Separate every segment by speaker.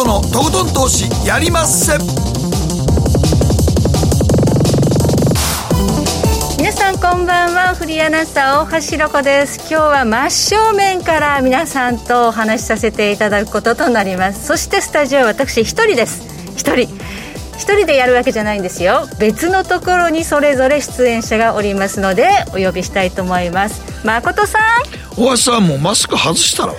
Speaker 1: 誠のとことん投資やりまっせ。
Speaker 2: 皆さんこんばんはフリーアナウンサー大橋ロコです。今日は真正面から皆さんとお話しさせていただくこととなります。そしてスタジオは私一人です。一人。一人でやるわけじゃないんですよ。別のところにそれぞれ出演者がおりますのでお呼びしたいと思います。誠さん。
Speaker 1: 大橋さんもうマスク外したらわ。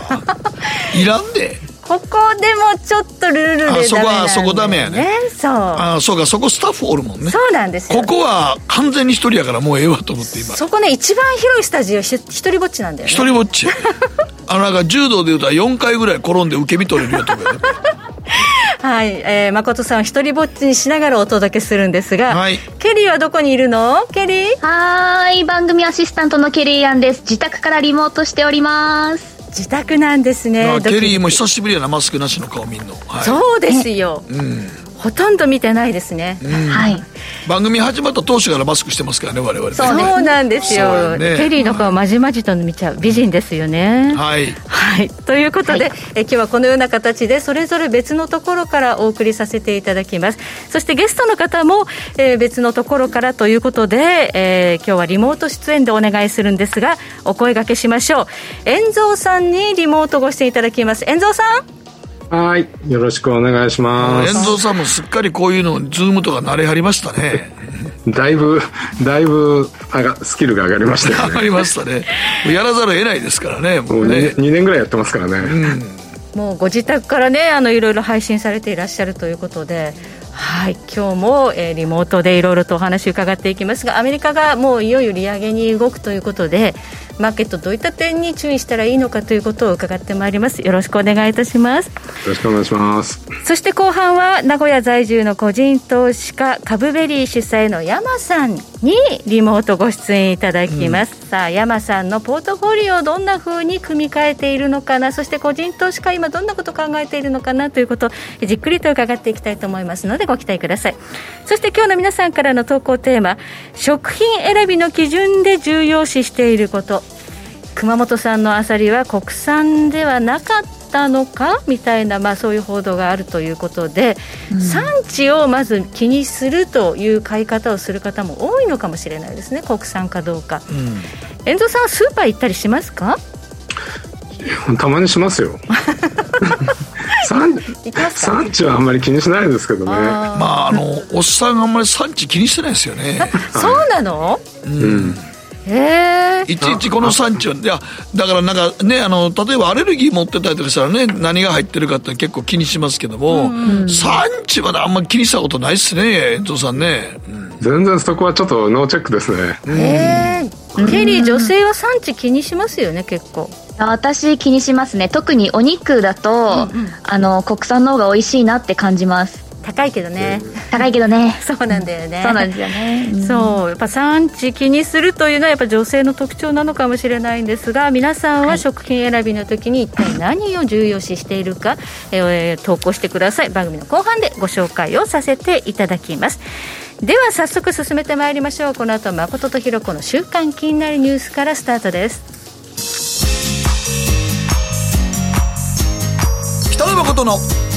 Speaker 1: いらんで
Speaker 2: ここでもちょっとルールでダメなん
Speaker 1: あそこはそこダメやね。
Speaker 2: そう。
Speaker 1: あそうかそこスタッフおるもんね。
Speaker 2: そうなんですよ。
Speaker 1: ここは完全に一人やからもうええわと思って今。
Speaker 2: そこね一番広いスタジオひ一人ぼっちなんだよね。
Speaker 1: 一人ぼっち。あのなんか柔道でいうと4回ぐらい転んで受け身取れるよとかね。
Speaker 2: はい、えー、誠さんを一人ぼっちにしながらお届けするんですが、
Speaker 1: はい。
Speaker 2: ケリーはどこにいるの？ケリー？
Speaker 3: はーい、番組アシスタントのケリーアンです。自宅からリモートしております。
Speaker 2: 自宅なんですね。
Speaker 1: ケリーも久しぶりやなマスクなしの顔見んの、はい、
Speaker 2: そうですよ、
Speaker 1: うん
Speaker 2: ほとんど見てないですね、
Speaker 3: はい。
Speaker 1: 番組始まった当初からマスクしてますからね我々ね。
Speaker 3: そう
Speaker 2: なんですよ。
Speaker 1: ね。
Speaker 2: ケリーの顔まじまじと見ちゃう美人ですよね、
Speaker 1: はい。
Speaker 2: はい、ということで、え今日はこのような形でそれぞれ別のところからお送りさせていただきます。そしてゲストの方も、えー別のところからということで、えー今日はリモート出演でお願いするんですがお声掛けしましょう。遠蔵さんにリモートご出演いただきます。遠蔵さん
Speaker 4: はい。よろしくお願いします。
Speaker 1: 遠藤さんもすっかりこういうのズームとか慣れはりましたね
Speaker 4: だいぶ、だいぶ、上がスキルが上がりましたよ
Speaker 1: 上が
Speaker 4: ね。
Speaker 1: りましたねやらざるを得ないですからねも
Speaker 4: もう
Speaker 1: うね
Speaker 4: 2, 年ぐらいやってますからね。
Speaker 2: もうご自宅からねあのいろいろ配信されていらっしゃるということで。はい、今日も、えーリモートでいろいろとお話伺っていきますがアメリカがもういよいよ利上げに動くということでマーケットどういった点に注意したらいいのかということを伺ってまいります。よろしくお願いいたします。
Speaker 4: よろしくお願いします。
Speaker 2: そして後半は名古屋在住の個人投資家株ベリー主催の山さんにリモートご出演いただきます、さあ山さんのポートフォリオをどんな風に組み替えているのかなそして個人投資家今どんなことを考えているのかなということをじっくりと伺っていきたいと思いますのでご期待ください。そして今日の皆さんからの投稿テーマ食品選びの基準で重要視していること熊本産のアサリは国産ではなかったのかみたいな、まあ、そういう報道があるということで、産地をまず気にするという買い方をする方も多いのかもしれないですね国産かどうか、遠藤さんはスーパー行ったりしますか？
Speaker 4: たまにしますよ。産地はあんまり気にしないですけどね。
Speaker 2: あ
Speaker 1: まああのおっさんがあんまり産地気にしてないですよね。
Speaker 2: ー そうなの？
Speaker 4: うん。
Speaker 2: へえ
Speaker 1: いちいちこの産地はいやだからなんかねあの例えばアレルギー持ってたりとかしたらね何が入ってるかって結構気にしますけども、産地はあんまり気にしたことないっすね遠藤さんね、うん。
Speaker 4: 全然そこはちょっとノーチェックですね。
Speaker 2: へえケリー女性は産地気にしますよね結構。
Speaker 3: 私気にしますね。特にお肉だと、あの、国産の方が美味しいなって感じます。
Speaker 2: 高いけどね、
Speaker 3: 高いけどね。
Speaker 2: そうなんだよね。
Speaker 3: そうなんですよね。うん。
Speaker 2: そう。やっぱ産地気にするというのはやっぱ女性の特徴なのかもしれないんですが皆さんは食品選びの時に一体何を重要視しているか、えー投稿してください。番組の後半でご紹介をさせていただきます。では早速進めてまいりましょう。この後は誠とひろ子の週刊気になるニュースからスタートです。
Speaker 1: 北野誠の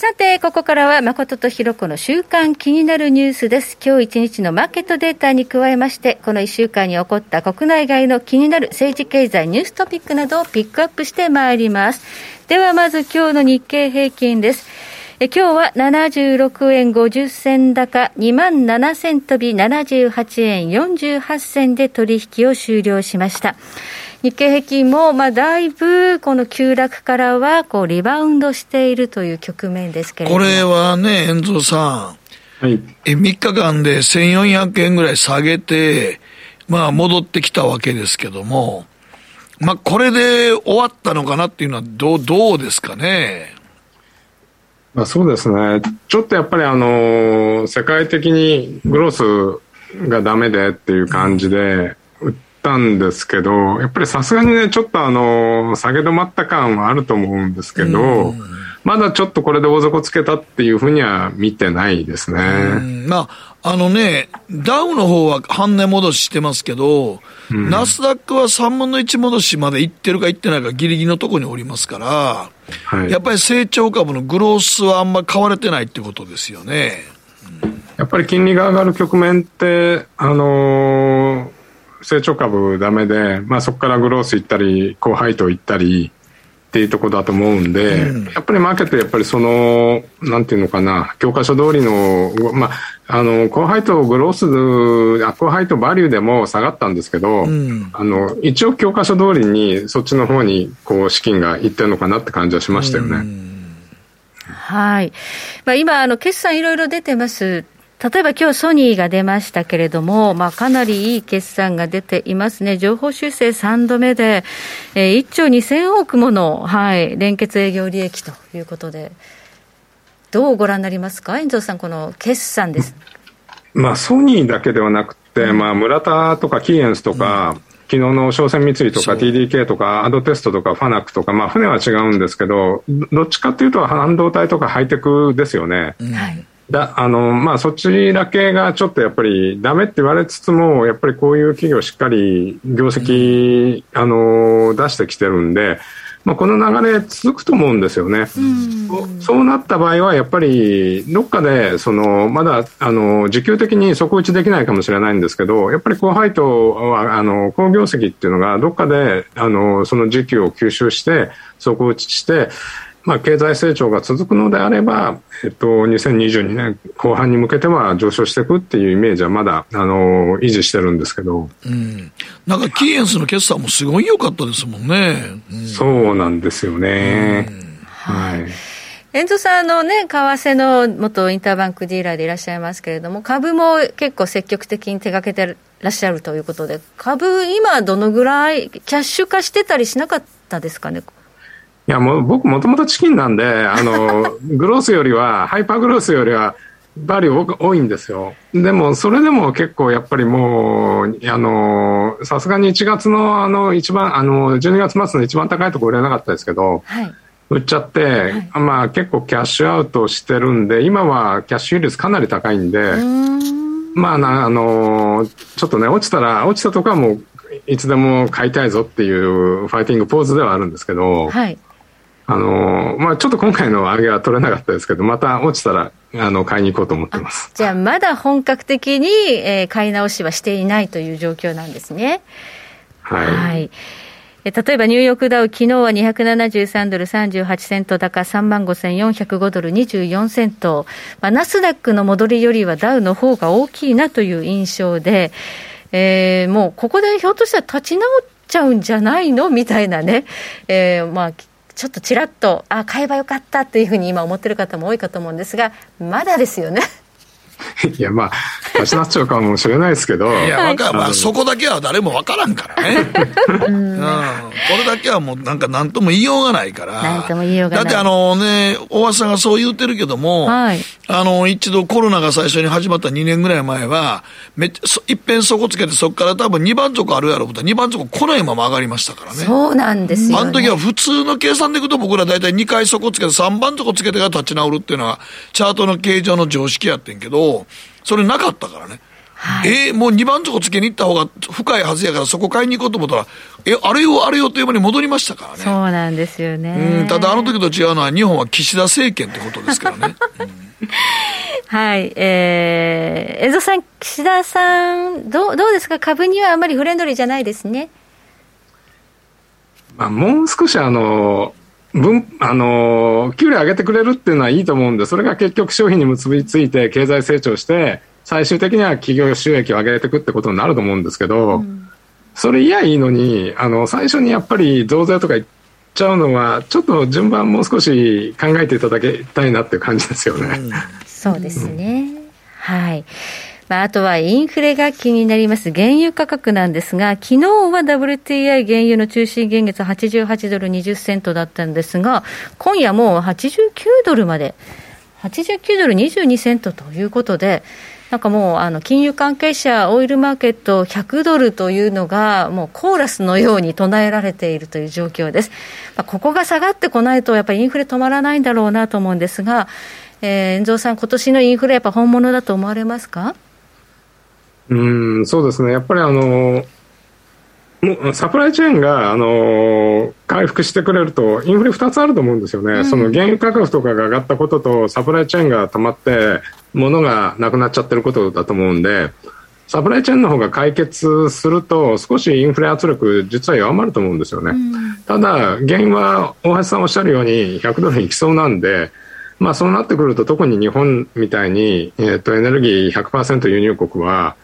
Speaker 2: さて、ここからは誠とひろ子の週間気になるニュースです。今日一日のマーケットデータに加えまして、この一週間に起こった国内外の気になる政治経済ニューストピックなどをピックアップしてまいります。ではまず今日の日経平均です。え今日は76円50銭高、2万7000飛び78円48銭で取引を終了しました。日経平均も、まあ、だいぶこの急落からはこうリバウンドしているという局面ですけれども。
Speaker 1: これはね遠藤さん
Speaker 4: はい。
Speaker 1: え3日間で1400円ぐらい下げて、まあ戻ってきたわけですけども、まあこれで終わったのかなっていうのはどう、どうですかね？
Speaker 4: まあ、そうですね。ちょっとやっぱりあの、世界的にグロースがダメでっていう感じで、たんですけど、やっぱりさすがにね、ちょっとあの、下げ止まった感はあると思うんですけど、まだちょっとこれで大底つけたっていうふうには見てないですね。
Speaker 1: まあ、あのね、ダウの方は半値戻ししてますけど、うん、ナスダックは3分の1戻しまでいってるかいってないかギリギリのところにおりますから、はい、やっぱり成長株のグロースはあんま買われてないってことですよね。
Speaker 4: やっぱり金利が上がる局面って、あのー、成長株ダメで、まあ、そこからグロース行ったり、高配当行ったり、っていうところだと思うんで、うん、やっぱりマーケットやっぱりその、なんていうのかな、教科書通りの、まあ、あの、高配当グロース、あ高配当バリューでも下がったんですけど、うん、あの、一応教科書通りにそっちの方に、こう、資金がいってるのかなって感じはしましたよね。
Speaker 2: はい。まあ、今、あの、決算いろいろ出てます。例えば今日ソニーが出ましたけれども、まあ、かなりいい決算が出ていますね。情報修正3度目で、えー、1兆2000億もの、はい、連結営業利益ということで、どうご覧になりますか、遠藤さん、この決算です。
Speaker 4: まあ、ソニーだけではなくて、うん、まあ、村田とかキーエンスとか、うん昨日の商船三井とか TDK とかアドテストとかファナックとか、まあ、船は違うんですけどどっちかっていうと半導体とかハイテクですよね。はいだあのまあ、そちら系がちょっとやっぱりダメって言われつつもやっぱりこういう企業しっかり業績、あの出してきてるんで、まあ、この流れ続くと思うんですよね。うそうなった場合はやっぱりどっかでそのまだあの時給的に底打ちできないかもしれないんですけどやっぱり高配当はあの高業績っていうのがどっかであのその時給を吸収して底打ちしてまあ、経済成長が続くのであれば、えっと、2022年後半に向けては上昇していくっていうイメージはまだ、あの、維持してるんですけど。
Speaker 1: うん。なんか、キーエンスの決算もすごい良かったですもんね。
Speaker 4: うん、そうなんですよね。はい。
Speaker 2: 遠藤さん、のね、為替の元インターバンクディーラーでいらっしゃいますけれども、株も結構積極的に手がけてらっしゃるということで、株、今、どのぐらい、キャッシュ化してたりしなかったですかね、
Speaker 4: いや、もう僕もともとチキンなんで、あの、グロースよりは、ハイパーグロースよりは、バリュー多いんですよ。でも、それでも結構やっぱりもう、あの、さすがに1月のあの、一番、あの、12月末の一番高いところ売れなかったですけど、はい、売っちゃって、はい、まあ結構キャッシュアウトしてるんで、今はキャッシュ率かなり高いんで、まあな、あの、ちょっとね、落ちたら、落ちたとかはもう、いつでも買いたいぞっていうファイティングポーズではあるんですけど、はいあのまあ、ちょっと今回の上げは取れなかったですけど、また落ちたら、あの、買いに行こうと思ってます。
Speaker 2: じゃあ、まだ本格的に、えー、買い直しはしていないという状況なんですね。
Speaker 4: はい。は
Speaker 2: い例えばニューヨークダウ、昨日は273ドル38セント高、3万5405ドル24セント、まあ、ナスダックの戻りよりはダウの方が大きいなという印象で、えー、もうここでひょっとしたら立ち直っちゃうんじゃないの？みたいなね、えー、まあちょっとちらっと、あ、買えばよかったっていうふうに今思ってる方も多いかと思うんですが、まだですよね。
Speaker 4: いや、まあ、立ち直っちゃうかもしれないですけど。
Speaker 1: いや、わかまあ、そこだけは誰もわからんからね。うん、これだけはもうなんか何とも言いようがないから。
Speaker 2: 何とも言いようが
Speaker 1: ない。だってあのね、大橋さんがそう言ってるけども、はい、あの、一度コロナが最初に始まった2年ぐらい前は、めっちゃ、いっぺん底つけて、そこから多分2番底あるやろうと、2番底来ないまま上がりましたからね。
Speaker 2: そうなんですよ、ね、
Speaker 1: あの時は普通の計算でいくと僕ら大体2回底つけて3番底つけてから立ち直るっていうのは、チャートの形状の常識やってんけど、それなかったからね。はい、えー、もう2番底つけに行った方が深いはずやから、そこ買いに行こうと思ったら、え、あれよ、あれよという間に戻りましたからね。
Speaker 2: そうなんですよね。
Speaker 1: うん、ただあの時と違うのは、日本は岸田政権ってことですからね。うん、
Speaker 2: はい、えー、江戸さん、岸田さん、どう、どうですか？株にはあまりフレンドリーじゃないですね。
Speaker 4: まあ、もう少しあの、分、あの、給料上げてくれるっていうのはいいと思うんで、それが結局商品に結びついて経済成長して、最終的には企業収益を上げていくってことになると思うんですけど、うん、それいやいいのに、あの、最初にやっぱり増税とか言っちゃうのは、ちょっと順番もう少し考えていただきたいなっていう感じですよね。うん、
Speaker 2: そうですね。うん、はい。まあ、あとはインフレが気になります原油価格なんですが、昨日は WTI 原油の中心現月88ドル20セントだったんですが、今夜もう89ドルまで、89ドル22セントということで、なんかもうあの金融関係者、オイルマーケット100ドルというのが、もうコーラスのように唱えられているという状況です。まあ、ここが下がってこないと、やっぱりインフレ止まらないんだろうなと思うんですが、えー、遠藤さん、今年のインフレ、やっぱ本物だと思われますか？
Speaker 4: うんそうですね、やっぱりあのもうサプライチェーンが、あの回復してくれると、インフレ2つあると思うんですよね、うん、その原油価格とかが上がったことと、サプライチェーンが溜まって、物がなくなっちゃってることだと思うんで、サプライチェーンの方が解決すると、少しインフレ圧力、実は弱まると思うんですよね。うん、ただ、原因は大橋さんおっしゃるように、100ドルいきそうなんで、まあ、そうなってくると、特に日本みたいに、えっ、ー、と、エネルギー100%輸入国は、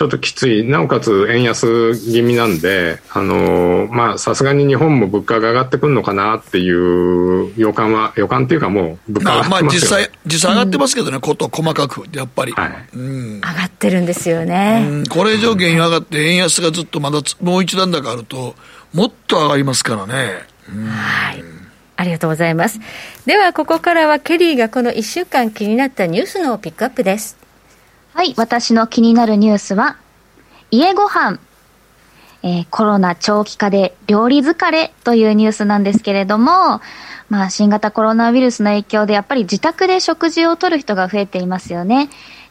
Speaker 4: ちょっときつい、なおかつ円安気味なんで、あのー、まあ、さすがに日本も物価が上がってくるのかなっていう予感は、予感っていうかもう、物価
Speaker 1: が上がってますよ、ね、まあ、実際、実際上がってますけどね、うん、こと細かく、やっぱり、はい
Speaker 2: うん。上がってるんですよね。
Speaker 1: うん、これ以上原油上がって、円安がずっとまだもう一段高あると、もっと上がりますからね。
Speaker 2: はい。ありがとうございます。では、ここからはケリーがこの1週間気になったニュースのピックアップです。
Speaker 3: はい、私の気になるニュースは、家ご飯。えー、コロナ長期化で料理疲れというニュースなんですけれども、まあ、新型コロナウイルスの影響でやっぱり自宅で食事をとる人が増えていますよね。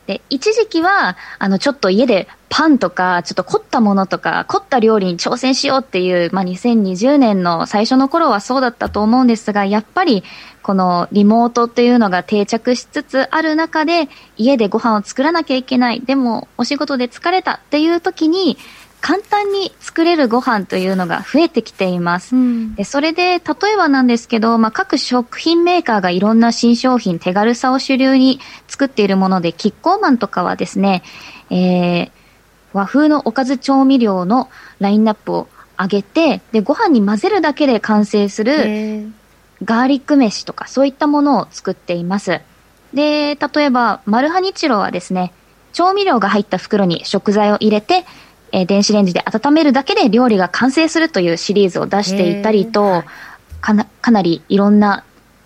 Speaker 3: で、一時期は、あの、ちょっと家でパンとか、ちょっと凝ったものとか、凝った料理に挑戦しようっていう、まあ、2020年の最初の頃はそうだったと思うんですが、やっぱり、このリモートっていうのが定着しつつある中で、家でご飯を作らなきゃいけない、でもお仕事で疲れたっていう時に、簡単に作れるご飯というのが増えてきています。うん、でそれで、例えばなんですけど、まあ、各食品メーカーがいろんな新商品、手軽さを主流に作っているもので、キッコーマンとかはですね、えー、和風のおかず調味料のラインナップを上げて、で、ご飯に混ぜるだけで完成するガーリック飯とかそういったものを作っています。で、例えば、マルハニチロはですね、調味料が入った袋に食材を入れて、えー、電子レンジで温めるだけで料理が完成するというシリーズを出していたりと、かなかなりいろんな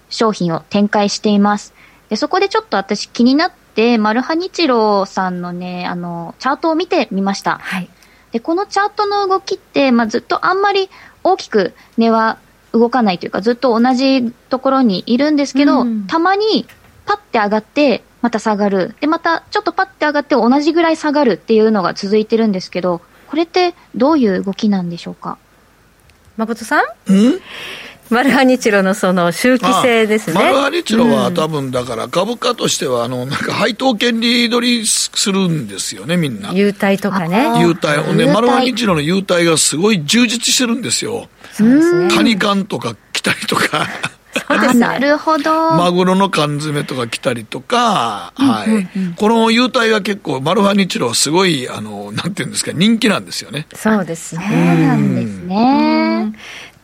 Speaker 3: 商品を展開しています。でそこでちょっと私気になって、マルハニチロさんのね、あの、チャートを見てみました。はい。で、このチャートの動きって、まあ、ずっとあんまり大きく値は動かないというか、ずっと同じところにいるんですけど、うん、たまにパッて上がって、また下がる。で、またちょっとパッて上がって同じぐらい下がるっていうのが続いてるんですけど、これってどういう動きなんでしょうか？
Speaker 2: 誠さん？マルハニチロのその周期性ですね。
Speaker 1: マルハニチロは多分だから株価としては、あの、なんか配当権利取りするんですよね、みんな。
Speaker 2: 優待とかね。
Speaker 1: 優待。ね、マルハニチロの優待がすごい充実してるんですよ。そうですね。カニ缶とか来たりとか。
Speaker 3: そうですね。なるほど。
Speaker 1: マグロの缶詰とか来たりとか、はい。この優待が結構、マルハニチロはすごい、あの、なんていうんですか、人気なんですよね。
Speaker 2: そうですね。
Speaker 3: そうなんですね。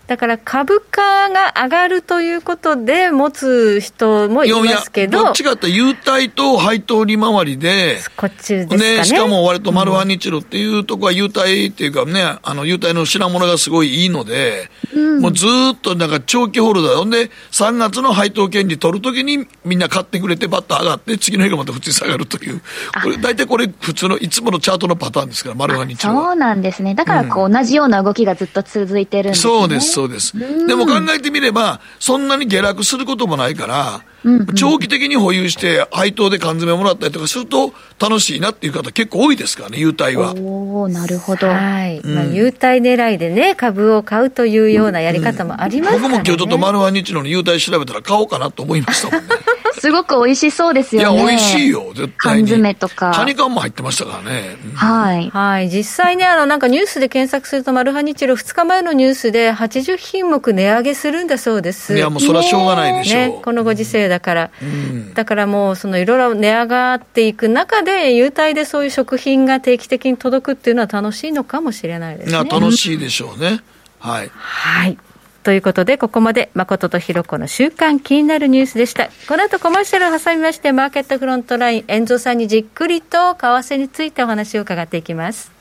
Speaker 2: だから株価が上がるということで持つ人もいますけど。
Speaker 1: どっちかって優待と配当利回りで。
Speaker 2: こっちですかね。
Speaker 1: ねしかも割とマルハニチロっていうとこは優待っていうかね、あの優待の品物がすごいいいので、うん、もうずっとなんか長期ホルダー。ほんで、3月の配当権利取るときにみんな買ってくれてバッと上がって、次の日がまた普通に下がるという。これ大体これ普通のいつものチャートのパターンですから、マルハニチロ
Speaker 3: そうなんですね。だからこう同じような動きがずっと続いてるんですね。
Speaker 1: そうです、そうです。でも考えてみれば、そんなに下落することもないから、うんうん、長期的に保有して配当で缶詰もらったりとかすると楽しいなっていう方結構多いですからね、優待は。
Speaker 3: おなるほど。
Speaker 2: はい。うん、まあ、優待狙いでね、株を買うというようなやり方もありますから、ね、僕
Speaker 1: も今日ちょっと丸ワ日の優待調べたら買おうかなと思いましたもんね。
Speaker 3: すごく美味しそうですよ
Speaker 1: ね。いや、美味しいよ、絶対
Speaker 3: に。缶詰とか。
Speaker 1: カニ缶も入ってましたからね。
Speaker 3: うん、はい。
Speaker 2: はい。実際ね、あの、なんかニュースで検索すると、マルハニチロ2日前のニュースで80品目値上げするんだそうです。
Speaker 1: いや、もうそれはしょうがないでしょう。
Speaker 2: ね、このご時世だから。うん、だからもう、そのいろいろ値上がっていく中で、優待でそういう食品が定期的に届くっていうのは楽しいのかもしれないですね。
Speaker 1: 楽しいでしょうね。はい。
Speaker 2: はい。ということで、ここまで誠とひろ子の週間気になるニュースでした。この後コマーシャルを挟みまして、マーケットフロントライン、遠藤さんにじっくりと為替についてお話を伺っていきます。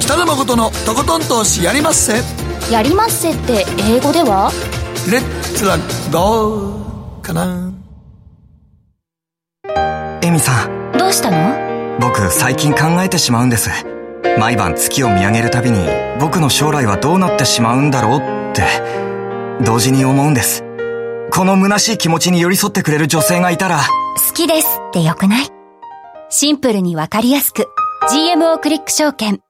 Speaker 1: 北野誠のとことん投資やりまっせ。
Speaker 5: やりまっせって英語では？
Speaker 1: レッツはどうかな？
Speaker 6: 美さん。
Speaker 5: どうしたの？
Speaker 6: 僕、最近考えてしまうんです。毎晩月を見上げるたびに、僕の将来はどうなってしまうんだろうって、同時に思うんです。この虚しい気持ちに寄り添ってくれる女性がいたら、
Speaker 5: 好きですってよくない？シンプルにわかりやすく、GMO クリック証券。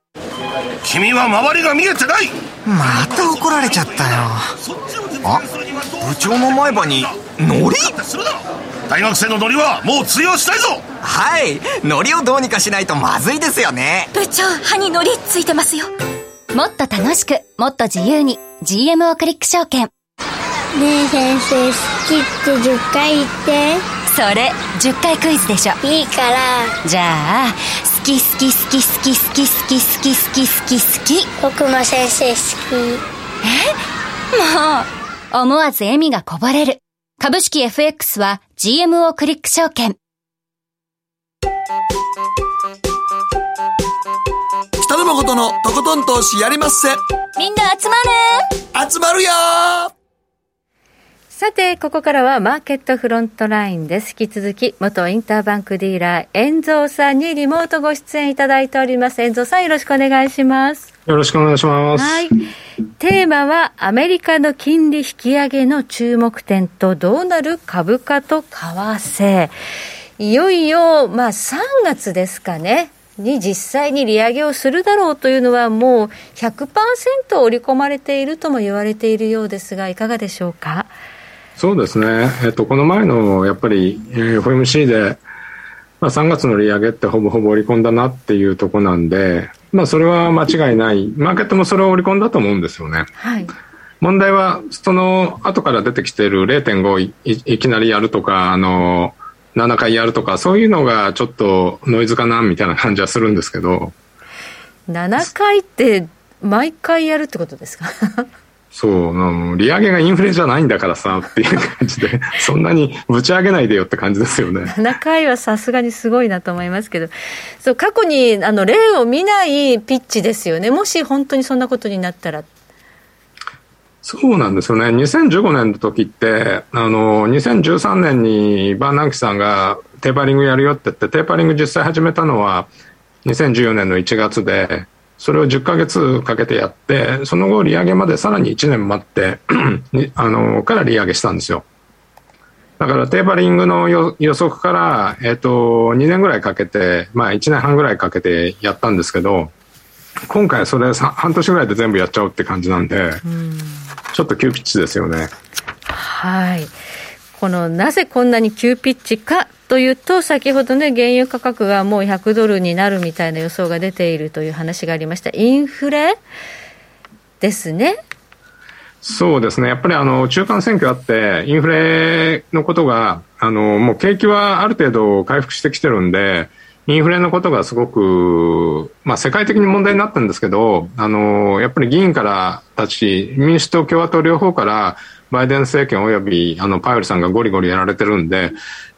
Speaker 7: 君は周りが見えてない
Speaker 6: また怒られちゃったよ。あ、部長の前歯に、ノリ
Speaker 7: 大学生のノリはもう通用したいぞ。
Speaker 6: はいノリをどうにかしないとまずいですよね。
Speaker 5: 部長歯にノリついてますよ。もっと楽しくもっと自由に GMO クリック証券。ね
Speaker 8: え先生好きって10回言って。
Speaker 5: それ10回クイズでしょ。
Speaker 8: いいから。
Speaker 5: じゃあ好き好き好き好き好き好き好き好き好き好き。
Speaker 8: 僕も先生好き。え？
Speaker 5: もう思わず笑みがこぼれる株式 FX は GMO クリック証券
Speaker 1: 北野誠のとことん投資やりまっせ
Speaker 5: みんな集ま
Speaker 1: る集まるよ
Speaker 2: さて、ここからはマーケットフロントラインです。引き続き、元インターバンクディーラー、遠蔵さんにリモートご出演いただいております。遠蔵さん、よろしくお願いします。
Speaker 4: よろしくお願いします。
Speaker 2: はい。テーマは、アメリカの金利引き上げの注目点と、どうなる株価と為替。いよいよ、まあ、3月ですかね。に実際に利上げをするだろうというのはもう100%織り込まれているとも言われているようですがいかがでしょうか？
Speaker 4: そうですね、えっと、この前のやっぱり、えー、FOMC で、まあ、3月の利上げってほぼほぼ織り込んだなっていうところなんで、まあ、それは間違いない、マーケットもそれを織り込んだと思うんですよね。
Speaker 2: はい
Speaker 4: 問題は、その後から出てきている0.5いいきなりやるとか、あの、7回やるとか、そういうのがちょっとノイズかなみたいな感じはするんですけど。
Speaker 2: 7回って毎回やるってことですか？
Speaker 4: そう、利上げがインフレじゃないんだからさっていう感じで、そんなにぶち上げないでよって感じですよね。
Speaker 2: 7回はさすがにすごいなと思いますけど、そう過去にあの例を見ないピッチですよね、もし本当にそんなことになったら。
Speaker 4: そうなんですよね。2015年の時って、あの、2013年にバーナンキさんがテーパリングやるよって言って、テーパリング実際始めたのは2014年の1月で、それを10ヶ月かけてやって、その後利上げまでさらに1年待って あの、から利上げしたんですよ。だからテーパリングの予測から、えっ、ー、と、2年ぐらいかけて、まあ1年半ぐらいかけてやったんですけど、今回それ半年ぐらいで全部やっちゃうって感じなんで、んちょっと急ピッチですよね。
Speaker 2: はい。このなぜこんなに急ピッチかというと、先ほどね、原油価格がもう100ドルになるみたいな予想が出ているという話がありました。インフレですね。
Speaker 4: そうですね。やっぱりあの、中間選挙あって、インフレのことが、あの、もう景気はある程度回復してきてるんで、インフレのことがすごく、まあ世界的に問題になったんですけど、あの、やっぱり議員からたち、民主党、共和党両方から、バイデン政権およびあのパウエルさんがゴリゴリやられてるんで、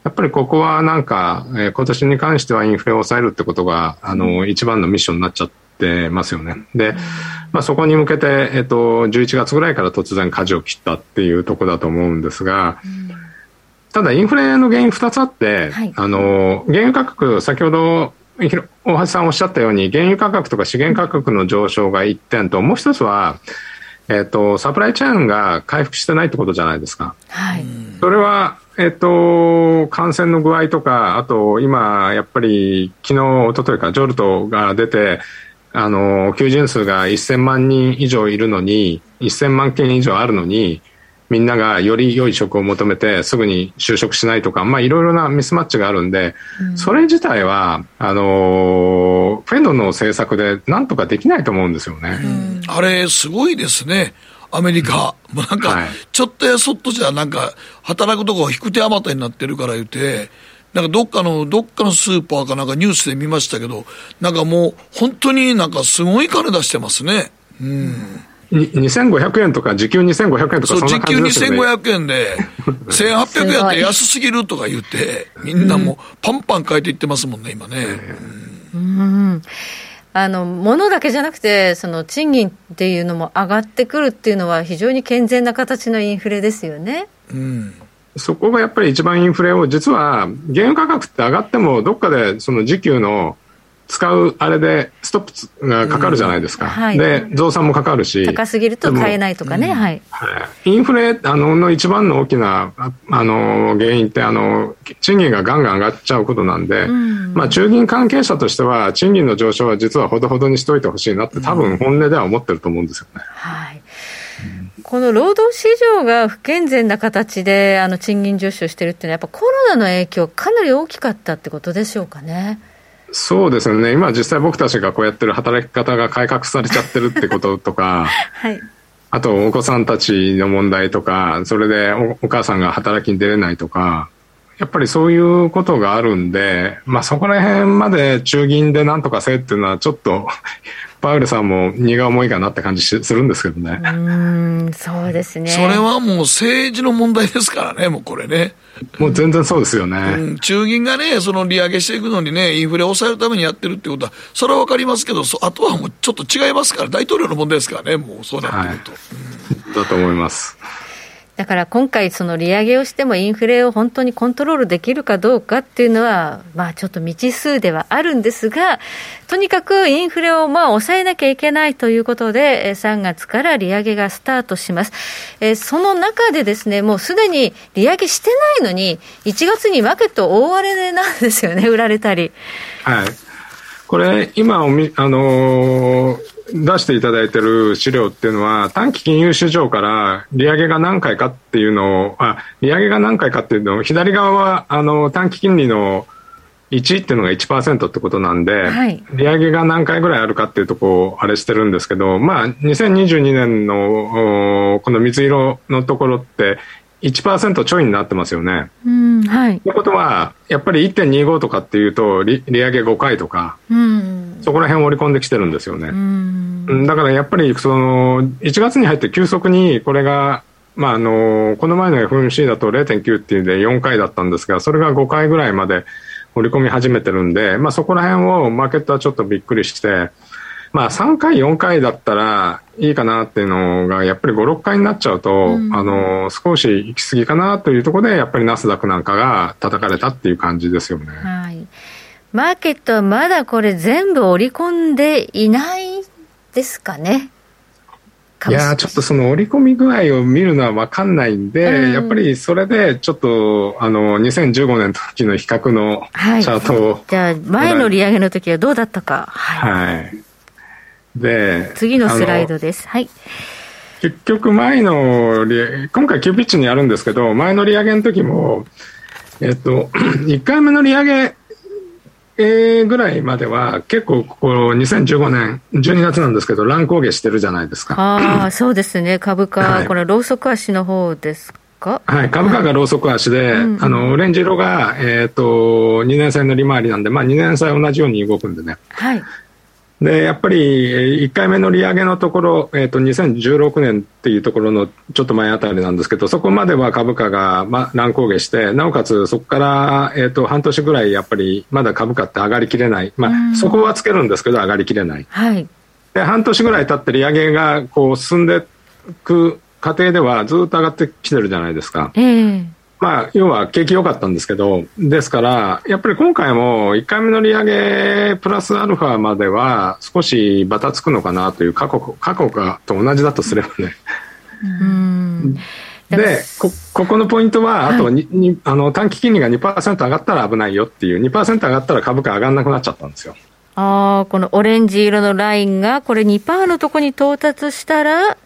Speaker 4: やっぱりここはなんか、えー、今年に関してはインフレを抑えるってことが、あの、一番のミッションになっちゃってますよね。で、まあそこに向けて、えっ、ー、と、11月ぐらいから突然舵を切ったっていうところだと思うんですが、ただインフレの原因2つあって、はい、あの、原油価格、先ほど大橋さんおっしゃったように、原油価格とか資源価格の上昇が1点と、もう一つは、えっ、ー、と、サプライチェーンが回復してないってことじゃないですか。
Speaker 2: はい。
Speaker 4: それは、えっ、ー、と、感染の具合とか、あと、今、やっぱり、昨日、一昨日か、ジョルトが出て、あの、求人数が1000万人以上いるのに、1000万件以上あるのに、みんながより良い職を求めてすぐに就職しないとか、まあいろいろなミスマッチがあるんで、うん、それ自体は、あのフェドの政策でなんとかできないと思うんですよね。
Speaker 1: うん、あれ、すごいですね。アメリカ。もうなんか、ちょっとやそっとじゃ、なんか、働くとこが引く手あまたになってるから言って、なんかどっかの、どっかのスーパーかなんかニュースで見ましたけど、なんかもう、本当になんかすごい金出してますね。うん。
Speaker 4: 2500円とか、時給2500円とか、そ
Speaker 1: んな感じですよ、ね、時給2500円で、1800円って安すぎるとか言って、みんなもう、パンパン変えていってますもんね、今ね。
Speaker 2: うん、あの物だけじゃなくて、その賃金っていうのも上がってくるっていうのは、非常に健全な形のインフレですよね。
Speaker 1: うん。
Speaker 4: そこがやっぱり一番インフレを、実は原油価格って上がっても、どっかでその時給の使うあれでストップがかかるじゃないですか。
Speaker 2: はい、
Speaker 4: で、増産もかかるし。
Speaker 2: 高すぎると買えないとかね。はい。
Speaker 4: インフレあのの一番の大きなあの原因ってあの、賃金がガンガン上がっちゃうことなんで、うん、まあ中銀関係者としては、賃金の上昇は実はほどほどにしといてほしいなって、多分本音では思ってると思うんですよね。
Speaker 2: はいこの労働市場が不健全な形であの賃金上昇してるっていうのは、やっぱコロナの影響、かなり大きかったってことでしょうかね。
Speaker 4: そうですね、今、実際僕たちがこうやってる働き方が改革されちゃってるってこととか、
Speaker 2: はい、
Speaker 4: あとお子さんたちの問題とか、それでお母さんが働きに出れないとか、やっぱりそういうことがあるんで、まあ、そこら辺まで中銀でなんとかせっていうのは、ちょっと パウルさんも荷が重いかなって感じするんですけどね。
Speaker 2: うん、そうですね。
Speaker 1: それはもう政治の問題ですからね、もうこれね。
Speaker 4: もう全然そうですよね。
Speaker 1: うん、中銀がね、その利上げしていくのにね、インフレを抑えるためにやってるってことは、それはわかりますけど、あとはもうちょっと違いますから、大統領の問題ですからね、もうそうなってくると。は
Speaker 4: い、だと思います。
Speaker 2: だから今回、その利上げをしてもインフレを本当にコントロールできるかどうかっていうのは、まあちょっと未知数ではあるんですが、とにかくインフレをまあ抑えなきゃいけないということで、3月から利上げがスタートします。えその中でですね、もうすでに利上げしてないのに、1月にマーケット大荒れなんですよね、売られたり。
Speaker 4: はい。これ、今おみ、あのー出していただいてる資料っていうのは、短期金融市場から利上げが何回かっていうのを、あ、利上げが何回かっていうのを、左側は、あの、短期金利の1っていうのが1%ってことなんで、はい、利上げが何回ぐらいあるかっていうとこをあれしてるんですけど、まあ、2022年のこの水色のところって1%ちょいになってますよね。
Speaker 2: うん、はい。
Speaker 4: ということは、やっぱり1.25とかっていうと利、利上げ5回とか、
Speaker 2: うん、
Speaker 4: そこら辺を織り込んできてるんですよね。うん、だからやっぱり、その、1月に入って急速にこれが、まあ、あの、この前の FMC だと0.9っていうんで4回だったんですが、それが5回ぐらいまで織り込み始めてるんで、まあ、そこら辺をマーケットはちょっとびっくりして、まあ、3回、4回だったらいいかなっていうのが、やっぱり5、6回になっちゃうと、うん、あの、少し行き過ぎかなというところで、やっぱりナスダックなんかが叩かれたっていう感じですよね。
Speaker 2: はい。マーケットはまだこれ全部織り込んでいないですかね？
Speaker 4: いやちょっとその織り込み具合を見るのは分かんないんで、うん、やっぱりそれでちょっとあの2015年の時の比較のチャートを、はい、
Speaker 2: じゃあ前の利上げの時はどうだったか。
Speaker 4: はい、はいで、
Speaker 2: 次のスライドです。はい。
Speaker 4: 結局前の利今回急ピッチにあるんですけど、前の利上げの時も、えっと、1回目の利上げえぐらいまでは結構ここ2015年12月なんですけど乱高下してるじゃないですか。
Speaker 2: ああ、そうですね。株価、はい、これローソク足の方ですか？
Speaker 4: はい、株価がローソク足で、はい、あの、オレンジ色が、えっ、ー、と、2年債の利回りなんで、まあ2年債同じように動くんでね。
Speaker 2: はい。
Speaker 4: でやっぱり1回目の利上げのところ、えー、と2016年っていうところのちょっと前あたりなんですけどそこまでは株価が、ま、乱高下してなおかつそこから、えー、と半年ぐらいやっぱりまだ株価って上がりきれない、まあ、そこはつけるんですけど上がりきれない、
Speaker 2: はい、
Speaker 4: で半年ぐらい経って利上げがこう進んでいく過程ではずっと上がってきてるじゃないですか。
Speaker 2: えー
Speaker 4: まあ、要は景気良かったんですけど、ですから、やっぱり今回も1回目の利上げプラスアルファまでは少しばたつくのかなという過去過去がと同じだとすればね。
Speaker 2: うん
Speaker 4: でこ、ここのポイントは、あとに、はい、あの短期金利が2%上がったら危ないよっていう、2%上がったら株価上がらなくなっちゃったんですよ。
Speaker 2: ああ、このオレンジ色のラインが、これ2%のところに到達したら、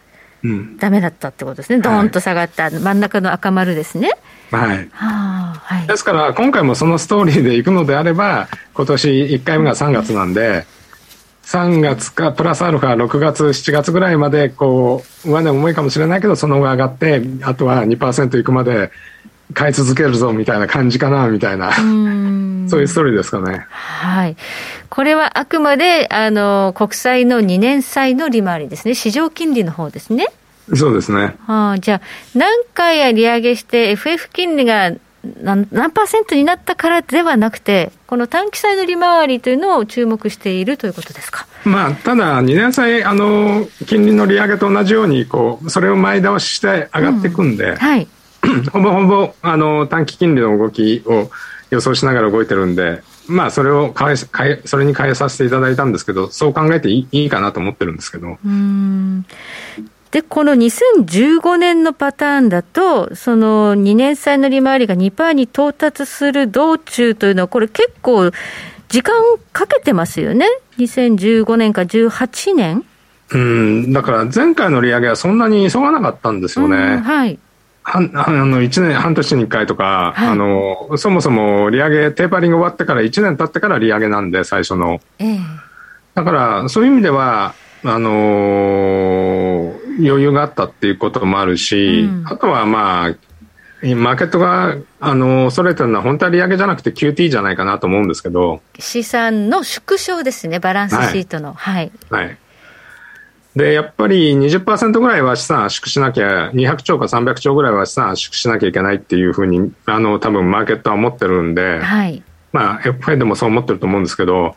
Speaker 4: うん、
Speaker 2: ダメだったってことですね、どーんと下がった、真ん中の赤丸ですね。
Speaker 4: はい。
Speaker 2: ははい、
Speaker 4: ですから、今回もそのストーリーでいくのであれば、今年1回目が3月なんで、3月かプラスアルファ6月、7月ぐらいまで、こう、上値重いかもしれないけど、その後上がって、あとは2%いくまで買い続けるぞみたいな感じかな、みたいな。そういうストーリーですかね。
Speaker 2: はい。これはあくまで、あの、国債の2年債の利回りですね。市場金利の方ですね。
Speaker 4: そうですね。
Speaker 2: はあ、じゃあ、何回や利上げして FF 金利が何何パーセントになったからではなくて、この短期債の利回りというのを注目しているということですか？
Speaker 4: まあ、ただ、2年債、あの、金利の利上げと同じように、こう、それを前倒しして上がっていくんで、うん、
Speaker 2: はい。
Speaker 4: ほぼほぼあの短期金利の動きを予想しながら動いてるんで、まあ、それを変え変えそれに変えさせていただいたんですけど、そう考えていいいいかなと思ってるんですけど。
Speaker 2: うんで、この2015年のパターンだと、その2年債の利回りが2%に到達する道中というのは、これ結構、時間かけてますよね、2015年か18年？
Speaker 4: うん、だから前回の利上げはそんなに急がなかったんですよね。
Speaker 2: うんはい。
Speaker 4: はんあの1年、半年に1回とか、
Speaker 2: はい
Speaker 4: あの、そもそも利上げ、テーパリング終わってから1年経ってから利上げなんで、最初の。
Speaker 2: ええ
Speaker 4: だから、そういう意味では、あのー余裕があったっていうこともあるし、
Speaker 2: うん
Speaker 4: あとはまあ、マーケットが、あのー恐れてるのは本当は利上げじゃなくて QT じゃないかなと思うんですけど、
Speaker 2: 資産の縮小ですね、バランスシートの。はい。
Speaker 4: はい。で、やっぱり20%ぐらいは資産圧縮しなきゃ、200兆か300兆ぐらいは資産圧縮しなきゃいけないっていうふうに、あの、多分マーケットは思ってるんで、
Speaker 2: はい。
Speaker 4: まあ、FA でもそう思ってると思うんですけど、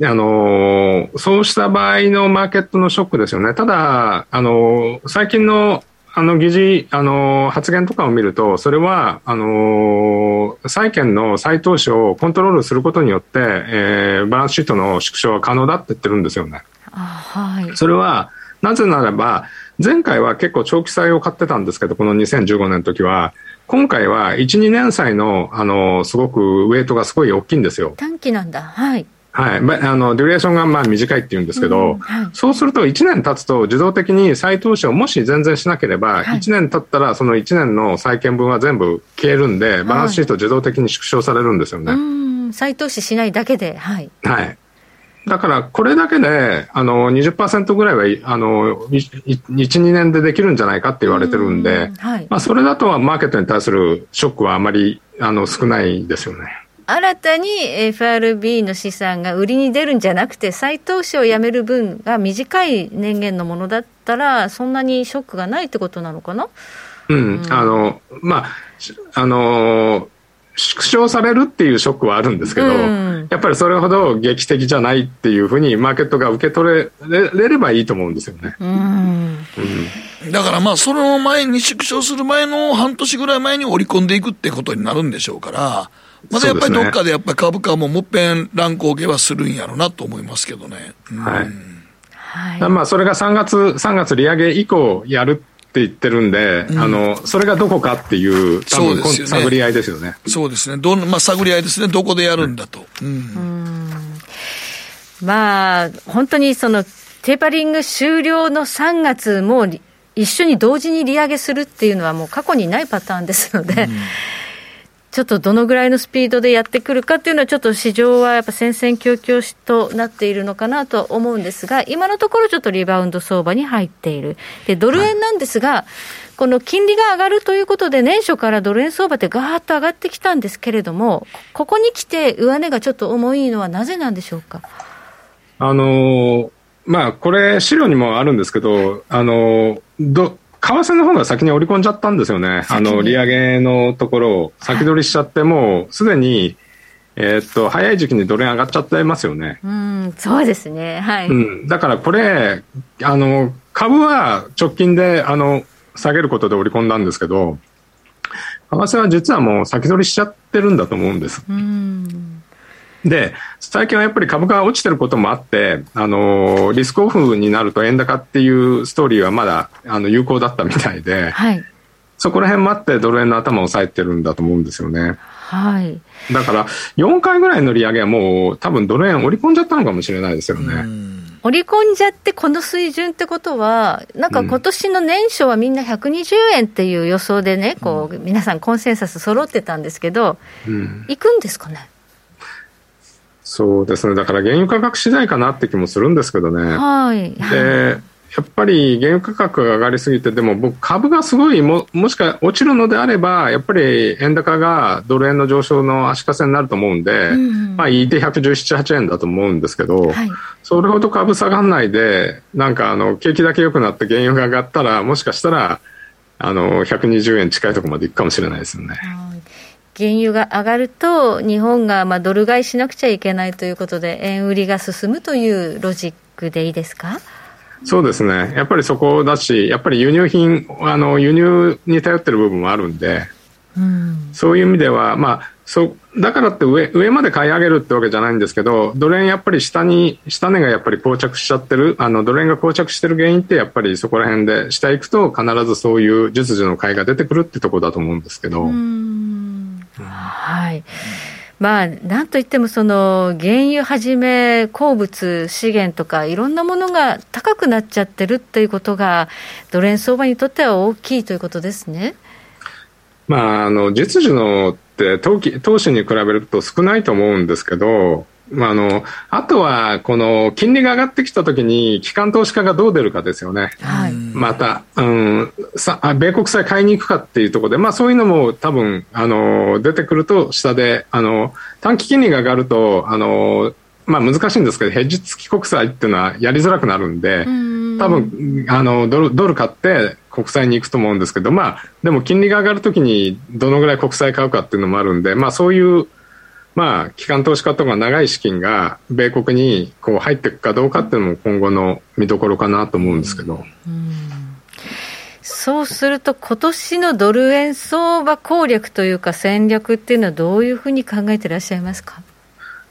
Speaker 4: あのーそうした場合のマーケットのショックですよね。ただ、あのー最近の、あの、議事、あのー発言とかを見ると、それは、あのー債券の再投資をコントロールすることによって、えーバランスシートの縮小は可能だって言ってるんですよね。
Speaker 2: あはい。
Speaker 4: それは、なぜならば、前回は結構長期債を買ってたんですけど、この2015年の時は、今回は1、2年債の、あの、すごくウェイトがすごい大きいんですよ。
Speaker 2: 短期なんだ。はい。
Speaker 4: はい。まあの、デュレーションがまあ短いって言うんですけど、
Speaker 2: うんはい
Speaker 4: そうすると1年経つと自動的に再投資をもし全然しなければ、
Speaker 2: はい
Speaker 4: 1年経ったらその1年の債券分は全部消えるんで、バランスシート自動的に縮小されるんですよね。
Speaker 2: うん。再投資しないだけで。はい。
Speaker 4: はい。だから、これだけで、あの、20%ぐらいは、いあの、いい1、2年でできるんじゃないかって言われてるんで、
Speaker 2: はい。
Speaker 4: まあ、それだとはマーケットに対するショックはあまり、あの、少ないですよね。
Speaker 2: 新たに FRB の資産が売りに出るんじゃなくて、再投資をやめる分が短い年限のものだったら、そんなにショックがないってことなのかな？
Speaker 4: うん。あの、まあ、しあの、縮小されるっていうショックはあるんですけど、
Speaker 2: うん
Speaker 4: やっぱりそれほど劇的じゃないっていうふうにマーケットが受け取れれればいいと思うんですよね。
Speaker 2: うん。
Speaker 1: だからまあ、その前に縮小する前の半年ぐらい前に織り込んでいくってことになるんでしょうから、またやっぱりどっかでやっぱり株価ももっぺん乱高下はするんやろうなと思いますけどね。うん
Speaker 4: はい。
Speaker 2: はい。
Speaker 4: まあ、それが3月、3月利上げ以降やるって言ってるんで、あの、それがどこかっていう、多分、
Speaker 1: そうですよね
Speaker 4: 探り合いですよね。
Speaker 1: そうですね。どん、まあ、探り合いですね。どこでやるんだと。うん。
Speaker 2: まあ、本当にそのテーパリング終了の3月もり一緒に同時に利上げするっていうのはもう過去にないパターンですので、ちょっとどのぐらいのスピードでやってくるかっていうのは、ちょっと市場はやっぱ戦々恐々となっているのかなと思うんですが、今のところちょっとリバウンド相場に入っている。で、ドル円なんですが、この金利が上がるということで、年初からドル円相場ってガーッと上がってきたんですけれども、ここに来て上値がちょっと重いのはなぜなんでしょうか？
Speaker 4: あのーまあ、これ、資料にもあるんですけど、あのーど、為替の方が先に織り込んじゃったんですよね。あの、利上げのところを先取りしちゃって、もうすでに、えーっと、早い時期にドル円上がっちゃってますよね。
Speaker 2: うん、そうですね。はい。
Speaker 4: うん。だからこれ、あの、株は直近で、あの、下げることで織り込んだんですけど、為替は実はもう先取りしちゃってるんだと思うんです。
Speaker 2: うん。
Speaker 4: で、最近はやっぱり株価が落ちてることもあって、あの、リスクオフになると円高っていうストーリーはまだ、あの、有効だったみたいで、
Speaker 2: はい。
Speaker 4: そこら辺もあってドル円の頭を押さえてるんだと思うんですよね。
Speaker 2: はい。
Speaker 4: だから、4回ぐらいの利上げはもう多分ドル円織り込んじゃったのかもしれないですよね。
Speaker 2: 織り込んじゃってこの水準ってことは、なんか今年の年初はみんな120円っていう予想でね、こう、皆さんコンセンサス揃ってたんですけど、
Speaker 4: うん。
Speaker 2: 行くんですかね？
Speaker 4: そうですね。だから原油価格次第かなって気もするんですけどね。
Speaker 2: はい。
Speaker 4: で、やっぱり原油価格が上がりすぎて、でも僕株がすごいも、もしか落ちるのであれば、やっぱり円高がドル円の上昇の足かせになると思うんで、
Speaker 2: ん
Speaker 4: まあ、言いて117、8円だと思うんですけど、
Speaker 2: はい。
Speaker 4: それほど株下がんないで、なんかあの、景気だけ良くなって原油が上がったら、もしかしたら、あの、120円近いところまで行くかもしれないですよね。
Speaker 2: 原油が上がると、日本がまあドル買いしなくちゃいけないということで、円売りが進むというロジックでいいですか？
Speaker 4: そうですね。やっぱりそこだし、やっぱり輸入品、あの、輸入に頼ってる部分もあるんで、うん、そういう意味では、まあ、そだからって上上まで買い上げるってわけじゃないんですけど、ドル円やっぱり下に、下値がやっぱり膠着しちゃってる、あの、ドル円が膠着してる原因ってやっぱりそこら辺で下行くと必ずそういう実需の買いが出てくるってとこだと思うんですけど。
Speaker 2: はい。まあ、なんといっても、その、原油はじめ、鉱物、資源とか、いろんなものが高くなっちゃってるっていうことが、ドル円相場にとっては大きいということですね。
Speaker 4: まあ、あの、実需のって投機、投資に比べると少ないと思うんですけど、まあ、あの、あとは、この、金利が上がってきたときに、機関投資家がどう出るかですよね。はい。また、うん、さ、米国債買いに行くかっていうところで、まあ、そういうのも多分、あの、出てくると、下で、あの、短期金利が上がると、あの、まあ、難しいんですけど、ヘッジ付き国債っていうのはやりづらくなるんで、多分、あの、ドル、ドル買って、国債に行くと思うんですけど、まあ、でも金利が上がるときにどのぐらい国債買うかっていうのもあるんで、まあ、そういう、まあ、機関投資家とか長い資金が米国にこう入っていくかどうかっていうのも今後の見どころかなと思うんですけど。
Speaker 2: そうすると、今年のドル円相場攻略というか戦略っていうのはどういうふうに考えていらっしゃいますか？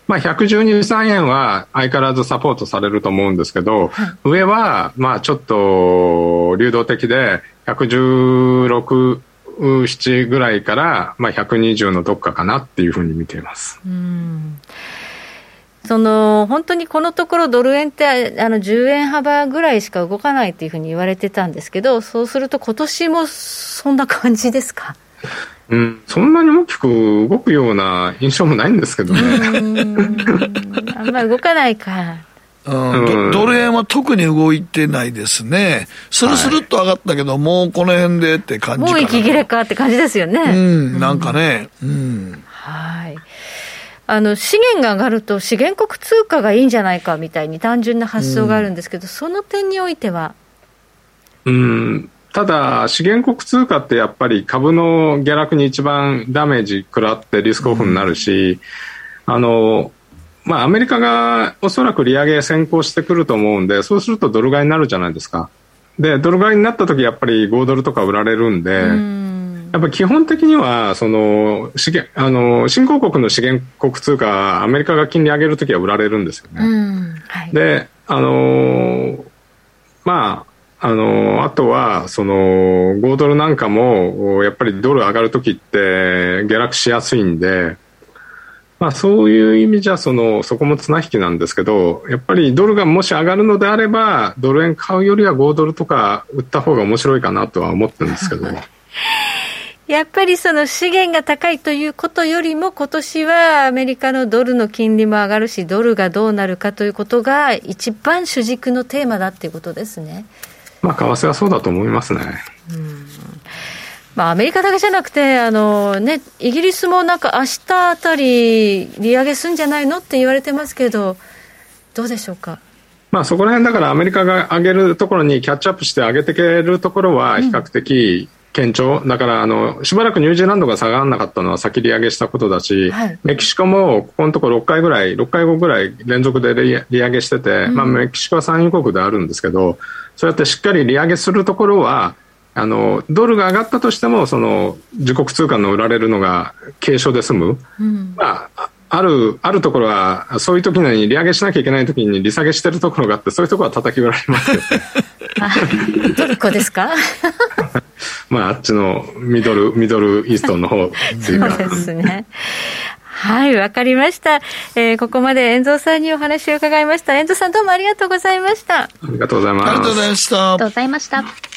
Speaker 4: まあ、112、3円は相変わらずサポートされると思うんですけど、はい、上は、まあ、ちょっと流動的で、116、7ぐらいから、まあ、120のどっかかなっていうふうに見ています。うん
Speaker 2: その本当にこのところ、ドル円ってあの10円幅ぐらいしか動かないっていうふうに言われてたんですけど、そうすると、今年もそんな感じですか？
Speaker 4: うん、そんなに大きく動くような印象もないんですけどね。
Speaker 2: あんまり動かないか。
Speaker 1: うん、ドル円は特に動いてないですね。スルスルっと上がったけど、はい、もうこの辺でって感じ
Speaker 2: もう息切れかって感じですよね。う
Speaker 1: ん、なんかね。うん。
Speaker 2: はい。あの、資源が上がると資源国通貨がいいんじゃないかみたいに単純な発想があるんですけど、うん、その点においては？
Speaker 4: うん、ただ、資源国通貨ってやっぱり株の下落に一番ダメージ食らってリスクオフになるし、うん、あの、まあ、アメリカがおそらく利上げ先行してくると思うんで、そうするとドル買いになるじゃないですか。で、ドル買いになった時やっぱり5ドルとか売られるんで、んやっぱり基本的には、その、資源、あの、新興国の資源国通貨、アメリカが金利上げるときは売られるんですよね。はい、で、あの、まあ、あの、あとは、その、5ドルなんかも、やっぱりドル上がるときって下落しやすいんで、まあそういう意味じゃ、その、そこも綱引きなんですけど、やっぱりドルがもし上がるのであれば、ドル円買うよりは5ドルとか売った方が面白いかなとは思ってるんですけど。
Speaker 2: やっぱりその資源が高いということよりも、今年はアメリカのドルの金利も上がるし、ドルがどうなるかということが、一番主軸のテーマだっていうことですね。
Speaker 4: まあ、為替はそうだと思いますね。
Speaker 2: うんまあ、アメリカだけじゃなくて、あのね、イギリスもなんか明日あたり、利上げすんじゃないのって言われてますけど、どうでしょうか？
Speaker 4: まあ、そこら辺だからアメリカが上げるところにキャッチアップして上げていけるところは比較的堅調、うん、だからあのしばらくニュージーランドが下がらなかったのは先利上げしたことだし、はい、メキシコもここのところ6回ぐらい6回後ぐらい連続で利上げしてて、うん、まあ、メキシコは産油国であるんですけどそうやってしっかり利上げするところは、あの、ドルが上がったとしても、その、自国通貨の売られるのが軽症で済む。うん、まあ、ある、あるところは、そういう時に利上げしなきゃいけない時に利下げしてるところがあって、そういうところは叩き売られますよ
Speaker 2: ね。トルコですか？
Speaker 4: まあ、あっちのミドル、ミドルイーストの方っていうか。
Speaker 2: そうですね。はい、わかりました。えー、ここまで遠藤さんにお話を伺いました。遠藤さんどうもありがとうございました。あ
Speaker 4: りがとうございます。
Speaker 1: ありがとうございました。
Speaker 3: ありがとうございました。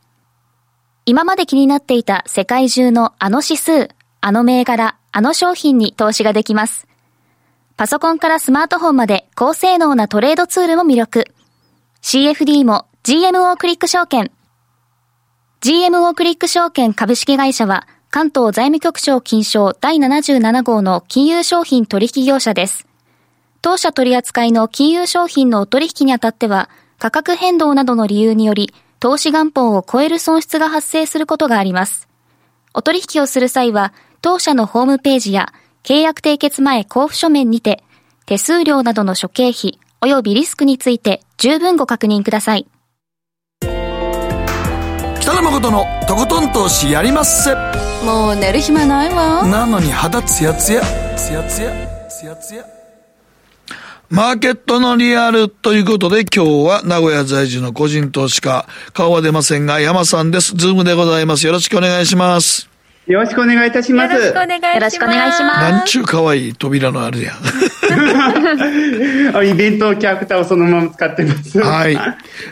Speaker 5: 今まで気になっていた世界中のあの指数、あの銘柄、あの商品に投資ができます。パソコンからスマートフォンまで高性能なトレードツールも魅力。CFD も GMO クリック証券。GMO クリック証券株式会社は関東財務局長金賞第77号の金融商品取引業者です。当社取扱いの金融商品の取引にあたっては価格変動などの理由により投資元本を超える損失が発生することがあります。お取引をする際は当社のホームページや契約締結前交付書面にて手数料などの諸経費及びリスクについて十分ご確認ください。
Speaker 1: 北野誠のとことん投資やりまっせ。
Speaker 2: もう寝る暇ないわ。
Speaker 1: なのに肌ツヤツヤ、ツヤツヤ、ツヤツヤ。マーケットのリアルということで今日は名古屋在住の個人投資家、顔は出ませんが山さんです。ズームでございます。よろしくお願いします。
Speaker 9: よろしくお願いいたします。よろしくお
Speaker 2: 願いします。よろしくお願いします。
Speaker 1: なんちゅうかわいい扉のあるや ん。
Speaker 9: イベントキャラクターをそのまま使ってます。
Speaker 1: はい。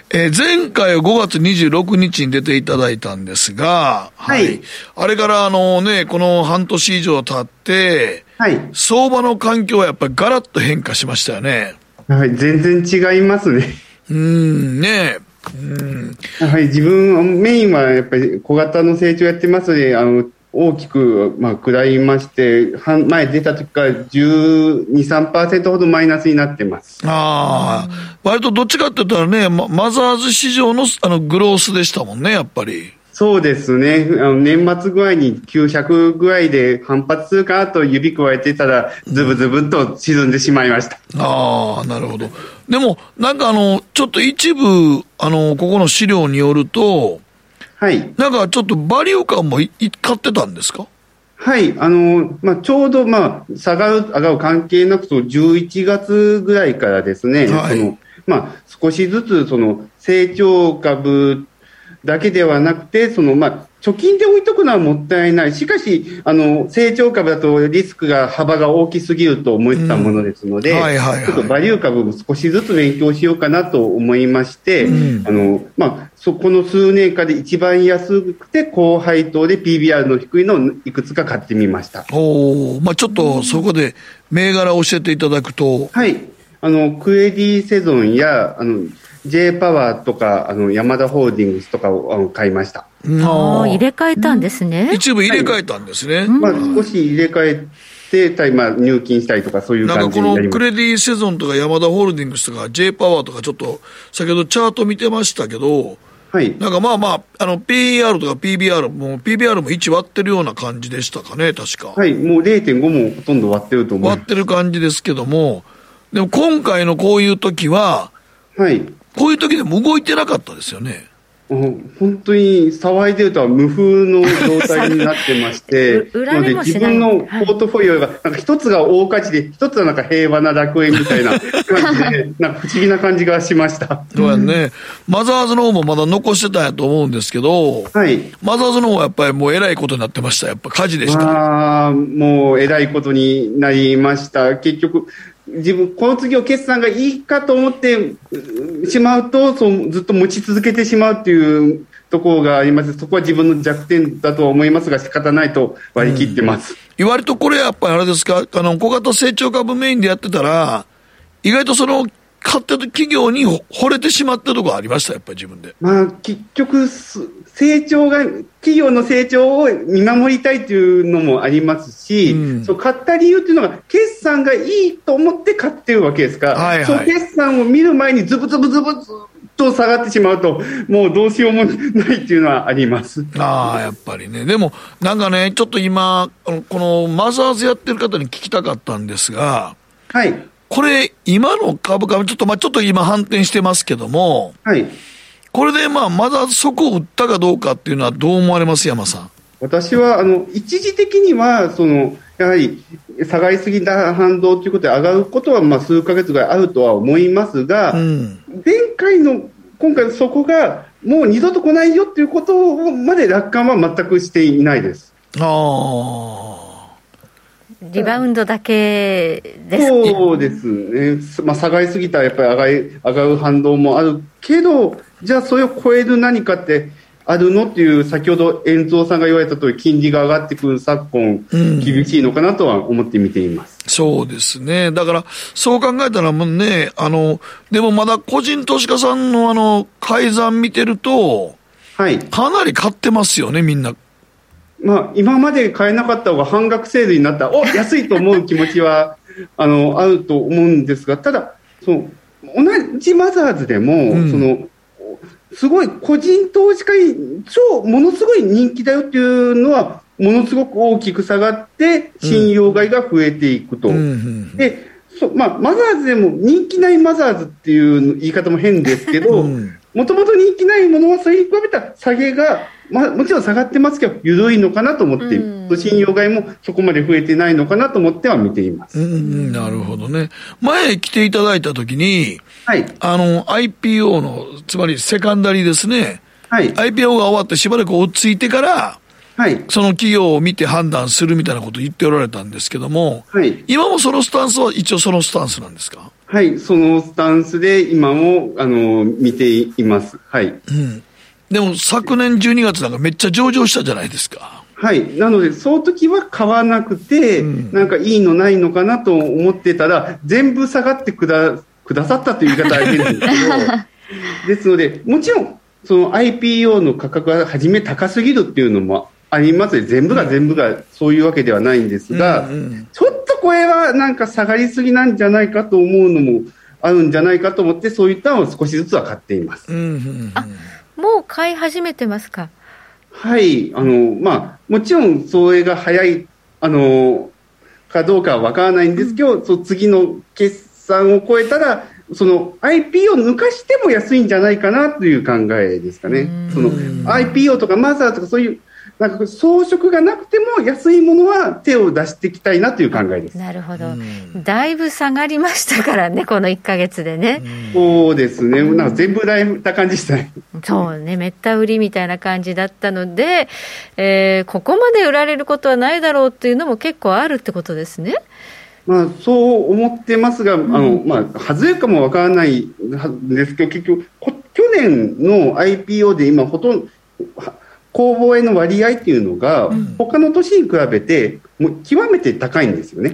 Speaker 1: えー、前回は5月26日に出ていただいたんですが、はい。はい、あれからあのね、この半年以上経って、はい。相場の環境はやっぱりガラッと変化しましたよね。
Speaker 9: はい、全然違いますね。
Speaker 1: うん、ね
Speaker 9: うん。はい、自分、メインはやっぱり小型の成長やってますので、あの、大きく、まあ、食らいまして、前出た時から12、3%ほどマイナスになってます。
Speaker 1: ああ、割とどっちかって言ったらね、マザーズ市場のあのグロースでしたもんね、やっぱり。
Speaker 9: そうですね。あの年末具合に900具合で反発するかと指加えてたら、ズブズブと沈んでしまいました。
Speaker 1: ああ、なるほど。でも、なんかあの、ちょっと一部、あの、ここの資料によると、
Speaker 9: はい。
Speaker 1: なんかちょっとバリュー感もい買ってたんですか？
Speaker 9: はい、あの、まあ、ちょうど、まあ、下がる、上がる関係なく、その11月ぐらいからですね、はい、そのまあ、少しずつ、その、成長株だけではなくて、その、まあ、貯金で置いとくのはもったいない。しかし、あの、成長株だとリスクが幅が大きすぎると思ったものですので、ちょっとバリュー株も少しずつ勉強しようかなと思いまして、うん、あの、まあ、そこの数年間で一番安くて高配当で PBR の低いのをいくつか買ってみました。
Speaker 1: おまあちょっとそこで銘柄を教えていただくと。
Speaker 9: はい。あの、クエディセゾンや、あの、J パワーとか、あの、ヤマダホールディングスとかを買いました。
Speaker 2: ああ、入れ替えたんですね。
Speaker 1: 一部入れ替えたんですね。はい、
Speaker 9: まあ、少し入れ替えて、たまあ、入金したりとか、そういう感じ
Speaker 1: なんかこのクレディセゾンとかヤマダホールディングスとか J パワーとかちょっと、先ほどチャート見てましたけど、はい。なんかまあまあ、あの、PER とか PBR も、PBR も1割ってるような感じでしたかね、確か。
Speaker 9: はい、もう0.5もほとんど割ってると思
Speaker 1: う。割ってる感じですけども、でも今回のこういう時は、
Speaker 9: はい。
Speaker 1: こういう時でも動いてなかったですよね。
Speaker 9: 本当に騒いでるとは無風の状態になってまして、なので自分のポートフォリオが、なんか一つが大火事で、一つはなんか平和な楽園みたいな感じで、なんか不思議な感じがしました。
Speaker 1: そうやね。マザーズの方もまだ残してたんやと思うんですけど、
Speaker 9: はい。
Speaker 1: マザーズの方はやっぱりもうえらいことになってました。やっぱ火事でした。
Speaker 9: ああ、もうえらいことになりました。結局、自分、この次を決算がいいかと思ってしまうと、そうずっと持ち続けてしまうっていうところがあります。そこは自分の弱点だと思いますが、仕方ないと割り切ってます。
Speaker 1: 言われとこれやっぱりあれですか、あの、小型成長株メインでやってたら、意外とその買ってる企業に惚れてしまったところありました、やっぱり自分で。
Speaker 9: まあ、結局、成長が、企業の成長を見守りたいというのもありますし、うん、そう買った理由っていうのが、決算がいいと思って買ってるわけですから、はいはい、その決算を見る前にズブズブズブズと下がってしまうと、もうどうしようもないっていうのはあります。
Speaker 1: ああ、やっぱりね。でも、なんかね、ちょっと今、このマザーズやってる方に聞きたかったんですが、
Speaker 9: はい。
Speaker 1: これ、今の株価、ちょっと、まあちょっと今反転してますけども、
Speaker 9: はい。
Speaker 1: これでまあ、まだそこを売ったかどうかっていうのはどう思われます山さん？
Speaker 9: 私は、あの、一時的には、その、やはり、下がりすぎた反動ということで上がることは、まあ、数か月ぐらいあるとは思いますが、うん、前回の、今回そこが、もう二度と来ないよっていうことまで楽観は全くしていないです。
Speaker 1: ああ。
Speaker 2: リバウンドだけです
Speaker 9: そうですね、まあ、下がりすぎたらやっぱり上がり上がる反動もあるけど、じゃあそれを超える何かってあるのっていう、先ほど遠蔵さんが言われた通り、金利が上がってくる昨今、厳しいのかなとは思って見ています。
Speaker 1: そうですね。だから、そう考えたらもうね、あの、でもまだ個人投資家さんのあの、改ざん見てると、
Speaker 9: はい。
Speaker 1: かなり買ってますよね、みんな。
Speaker 9: まあ、今まで買えなかった方が半額セールになった。ら、お安いと思う気持ちは、あの、あると思うんですが、ただ、その、同じマザーズでも、うん、その、すごい個人投資家に超ものすごい人気だよっていうのはものすごく大きく下がって信用買いが増えていくと。でそまあ、マザーズでも人気ないマザーズっていう言い方も変ですけど、もともと人気ないものはそれに比べた下げが、まあ、もちろん下がってますけど、緩いのかなと思って、うん、信用買いもそこまで増えてないのかなと思っては見ています。
Speaker 1: うん、なるほどね。前来ていただいたときに、
Speaker 9: はい。
Speaker 1: あの、IPO の、つまりセカンダリーですね。
Speaker 9: はい。
Speaker 1: IPO が終わってしばらく落ち着いてから、
Speaker 9: はい、
Speaker 1: その企業を見て判断するみたいなことを言っておられたんですけども、
Speaker 9: はい、
Speaker 1: 今もそのスタンスは一応そのスタンスなんですか？
Speaker 9: はい、そのスタンスで今も、あの、見ています。はい。う
Speaker 1: ん。でも昨年12月なんかめっちゃ上場したじゃないですか。
Speaker 9: はい。なので、その時は買わなくて、うん、なんかいいのないのかなと思ってたら、全部下がってくだ、くださったという言い方は変ですけど、ですので、もちろん、その IPO の価格が初め高すぎるっていうのもあります全部が全部がそういうわけではないんですが、うんうん、ちょっとこれはなんか下がりすぎなんじゃないかと思うのもあるんじゃないかと思って、そういったのを少しずつは買っています。
Speaker 1: うんうんうん、
Speaker 2: あもう買い始めてますか？
Speaker 9: はい、あの、まあ、もちろん、それが早い、あの、かどうかはわからないんですけど、うん、そ次の決算を超えたら、その IP を抜かしても安いんじゃないかなという考えですかね。その IPO とかマザーとかそういうなんか装飾がなくても安いものは手を出していきたいなという考えです
Speaker 2: なるほど、だいぶ下がりましたからね、この1か月でね。
Speaker 9: そうですね、なんか全部られた感じしたね。
Speaker 2: そうね、めった売りみたいな感じだったので、えー、ここまで売られることはないだろうっていうのも結構あるってことですね。
Speaker 9: まあ、そう思ってますが、あのまあ、外れかもわからないんですけど、結局、去年の IPO で今、ほとんど、公募への割合っていうのが、うん、他の年に比べてもう極めて高いんですよね。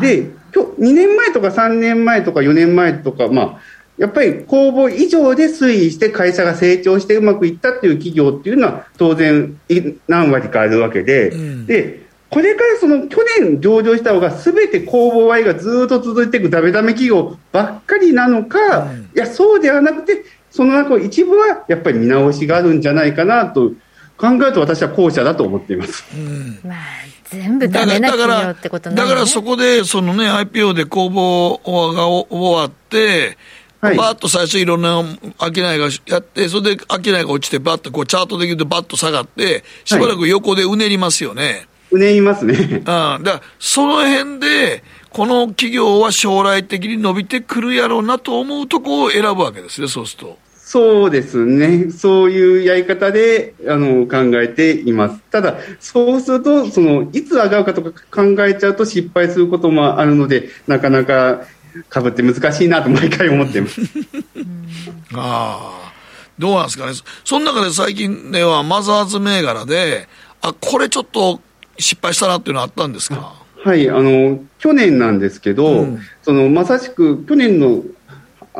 Speaker 9: で今日2年前とか3年前とか4年前とか、まあ、やっぱり公募以上で推移して会社が成長してうまくいったっていう企業っていうのは当然何割かあるわけで、うん、でこれからその去年上場した方が全て公募割がずっと続いていくダメダメ企業ばっかりなのか、うん、いやそうではなくてその中一部はやっぱり見直しがあるんじゃないかなと考えると私は後者だと思っています。
Speaker 2: うんまあ全部ダメな企業ってこと
Speaker 1: なんだ、ね、だからそこで、そのね、IPO で公募が終わって、はい、バーッと最初いろんな商いがやって、それで商いが落ちて、バッとこうチャートで言うとバッと下がって、しばらく横でうねりますよね。はい、
Speaker 9: うねりますね。
Speaker 1: うん。だから、その辺で、この企業は将来的に伸びてくるやろうなと思うとこを選ぶわけですね、そうすると。
Speaker 9: そうですね。そういうやり方で、あの、考えています。ただ、そうすると、その、いつ上がるかとか考えちゃうと失敗することもあるので、なかなか株って難しいなと毎回思ってます。
Speaker 1: ああ。どうなんですかね。その中で最近ではマザーズ銘柄で、あ、これちょっと失敗したなっていうのはあったんですか？
Speaker 9: はい、あの、去年なんですけど、うん、その、まさしく去年の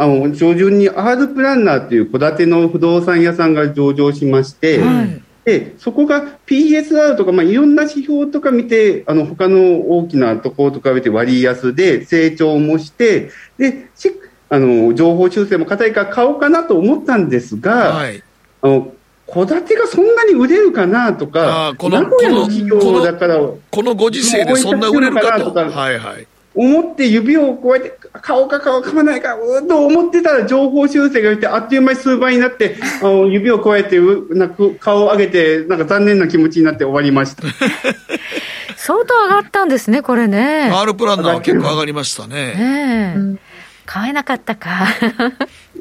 Speaker 9: あの上旬にアールプランナーという戸建ての不動産屋さんが上場しまして、はい、でそこが PSR とか、まあ、いろんな指標とか見て、あの他の大きなところと比べて割安で成長もして、であの情報修正も硬いから買おうかなと思ったんですが、はい、あの戸建てがそんなに売れるかなとか、
Speaker 1: この名古屋の企業だから、このご時世でそんな売れるかと。はいはい
Speaker 9: 思って指をこうやって買おうか買おうか買わないかうと思ってたら情報修正がいてあっという間に数倍になってあの指をこうやってなく顔を上げてなんか残念な気持ちになって終わりました。
Speaker 2: 相当上がったんですねこれね。
Speaker 1: R プランナーは結構上がりましたね。
Speaker 2: ねえ、うん。買えなかったか。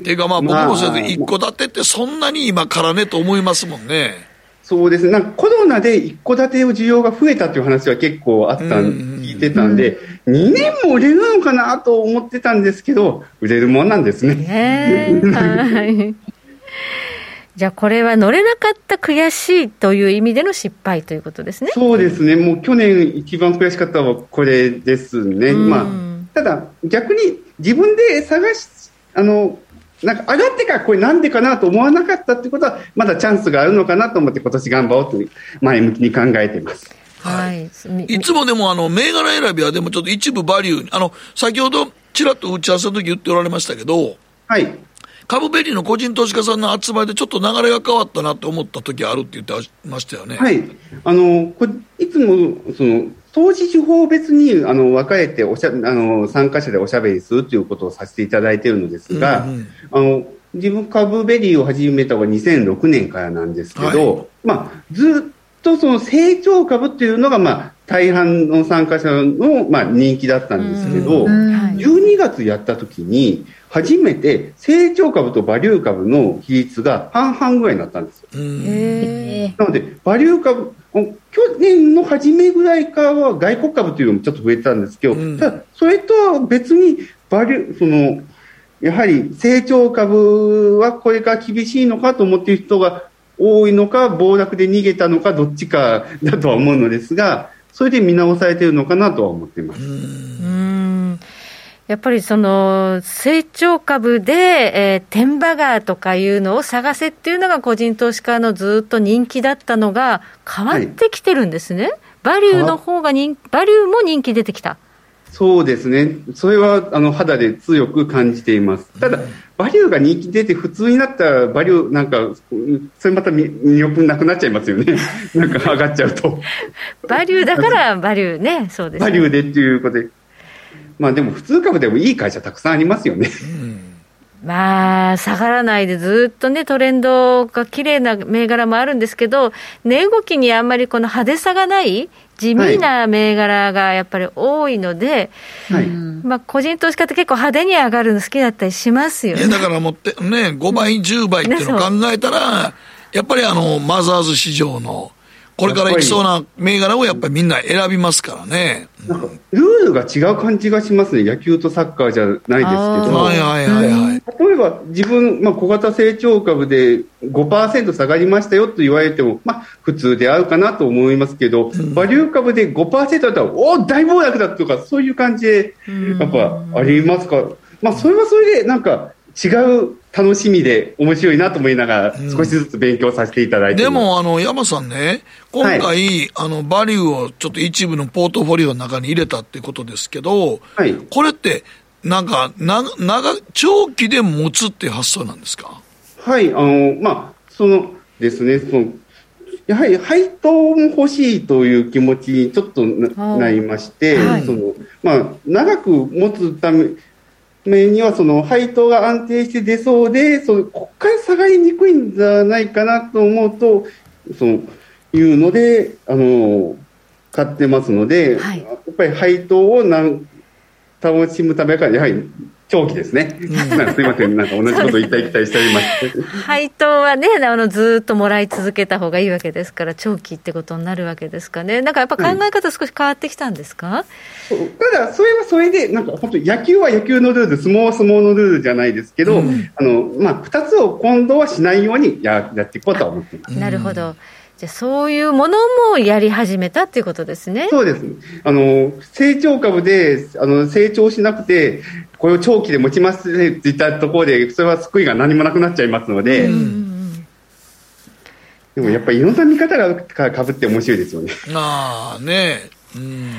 Speaker 1: ていうかまあ僕もそれで一戸建てってそんなに今からねと思いますもんね。
Speaker 9: そうですね。なんかコロナで一戸建てを需要が増えたという話は結構あったん、聞いてたんで、2年も売れるのかなと思ってたんですけど、売れるもんなんですね。
Speaker 2: はいじゃあこれは乗れなかった悔しいという意味での失敗ということですね。
Speaker 9: そうですね。もう去年一番悔しかったのはこれですね。まあ、ただ逆に自分で探し、あの、なんか上がってからこれなんでかなと思わなかったってことは、まだチャンスがあるのかなと思って今年頑張ろうと前向きに考えています。
Speaker 1: はい。いつもでもあの、銘柄選びはでもちょっと一部バリュー、あの、先ほどちらっと打ち合わせの時言っておられましたけど、
Speaker 9: はい。
Speaker 1: 株ベリーの個人投資家さんの集まりでちょっと流れが変わったなって思った時あるって言ってましたよね。
Speaker 9: はい。あの、こいつも、その、投資手法別にあの分かれておしゃあの参加者でおしゃべりするということをさせていただいているのですが、うんうん、あの自分株ベリーを始めたのは2006年からなんですけど、はい、まあ、ずっとその成長株っていうのが、まあ、大半の参加者の、まあ、人気だったんですけど、うん。うん、12月やった時に、初めて成長株とバリュー株の比率が半々ぐらいになったんですよ。なので、バリュー株、去年の初めぐらいからは外国株というのもちょっと増えてたんですけど、うん、ただ、それとは別にバリュー、その、やはり成長株はこれから厳しいのかと思っている人が多いのか、暴落で逃げたのか、どっちかだとは思うのですが、それで見直されているのかなとは思っています。
Speaker 2: やっぱりその成長株で、えー、天馬川とかいうのを探せっていうのが個人投資家のずっと人気だったのが変わってきてるんですね。はい、バリューの方が人バリューも人気出てきた。
Speaker 9: そうですね。それはあの肌で強く感じています。ただ、バリューが人気出て普通になったらバリューなんか、それまた魅力なくなっちゃいますよね。なんか上がっちゃうと。
Speaker 2: バリューだからバリューね、そうです、
Speaker 9: ね、バリューでっていうことで。まあでも普通株でもいい会社たくさんありますよね。
Speaker 2: まあ、下がらないでずっとね、トレンドが綺麗な銘柄もあるんですけど、値動きにあんまりこの派手さがない地味な銘柄がやっぱり多いので、はい、まあ、個人投資家って結構派手に上がるの好きだったりしますよね。
Speaker 1: だから持って、ね、5倍、10倍っていうのを考えたら、やっぱりあの、マザーズ市場のこれから行きそうな銘柄をやっぱりみんな選びますからね。
Speaker 9: なんか、ルールが違う感じがしますね。野球とサッカーじゃないですけど。
Speaker 1: はいはいはいはい。
Speaker 9: 例えば、自分、まあ、小型成長株で5%下がりましたよと言われても、まあ、普通で合うかなと思いますけど、うん、バリュー株で5%だったら、おお、大暴落だとか、そういう感じで、やっぱありますか？まあ、それはそれで、なんか、違う楽しみで面白いなと思いながら、少しずつ勉強させていただいて、
Speaker 1: うん、でも、あの、山さんね、今回、はい、あの、バリューをちょっと一部のポートフォリオの中に入れたってことですけど、はい、これって、なんか、な、長、長期で持つっていう発想なんですか？
Speaker 9: はい、あの、まあ、そのですね、その、やはり配当も欲しいという気持ちにちょっとなりまして、はい、そのまあ、長く持つため面にはその配当が安定して出そうで、そのここから下がりにくいんじゃないかなと思うと、そのいうので、あの買ってますので、はい、やっぱり配当をなん楽しむためから、やはり長期ですね。すみません、なんか同じこと言ったり来たりしておりま
Speaker 2: す。配当はね、あのずっともらい続けた方がいいわけですから、長期ってことになるわけですかね。なんかやっぱ考え方少し変わってきたんですか、はい、
Speaker 9: ただ、それはそれで、なんか本当野球は野球のルール、相撲は相撲のルールじゃないですけど、うん、あの、まあ、二つを今度はしないようにややっていこうとは思っています。
Speaker 2: なるほど。じゃそういうものもやり始めたっていうことですね。
Speaker 9: そうです。あの、成長株で、あの、成長しなくて、これを長期で持ちますって言ったところで、それは救いが何もなくなっちゃいますので、でもやっぱりいろんな見方がかぶって面白いですよね。
Speaker 1: ああ、ねうん。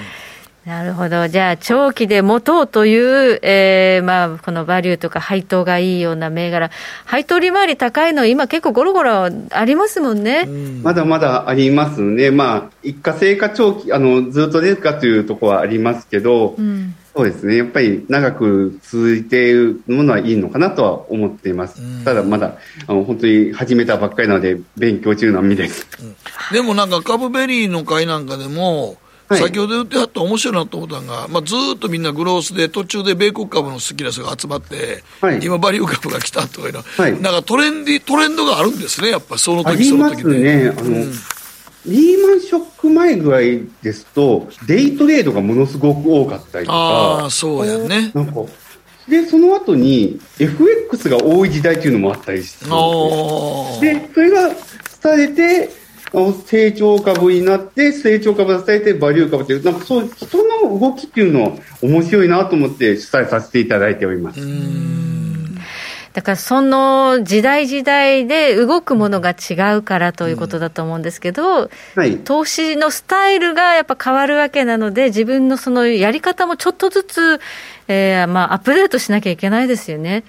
Speaker 2: なるほど。じゃあ、長期で持とうという、えー、まあ、このバリューとか配当がいいような銘柄、配当利回り高いの、今結構ゴロゴロありますもんね。
Speaker 9: まだまだありますね。まあ、一過性か長期、あの、ずっと出るかというところはありますけど、うん、そうですね。やっぱり長く続いているものはいいのかなとは思っています。ただまだ、あの、本当に始めたばっかりなので、勉強中の身です。うん、
Speaker 1: でもなんか、株ベリーの会なんかでも、はい、先ほど言ってはった面白いなと思ったのが、まあ、ずっとみんなグロースで途中で米国株の好きな人が集まって、はい、今バリュー株が来たとかいうの。は、はい、なんかトレンディトレンドがあるんですねやっぱりその時その時
Speaker 9: で。リーマンショック前ぐらいですと、デイトレードがものすごく多かったりとか。
Speaker 1: ああ、そうやね。
Speaker 9: なんか、で、その後に FX が多い時代っていうのもあったりして、で、それがされて、成長株になって、成長株がされて、バリュー株っていう、なんかそう、人の動きっていうの面白いなと思って主催させていただいております。
Speaker 2: だからその時代時代で動くものが違うからということだと思うんですけど、うんはい、投資のスタイルがやっぱ変わるわけなので、自分のそのやり方もちょっとずつ、えーまあ、アップデートしなきゃいけないですよね。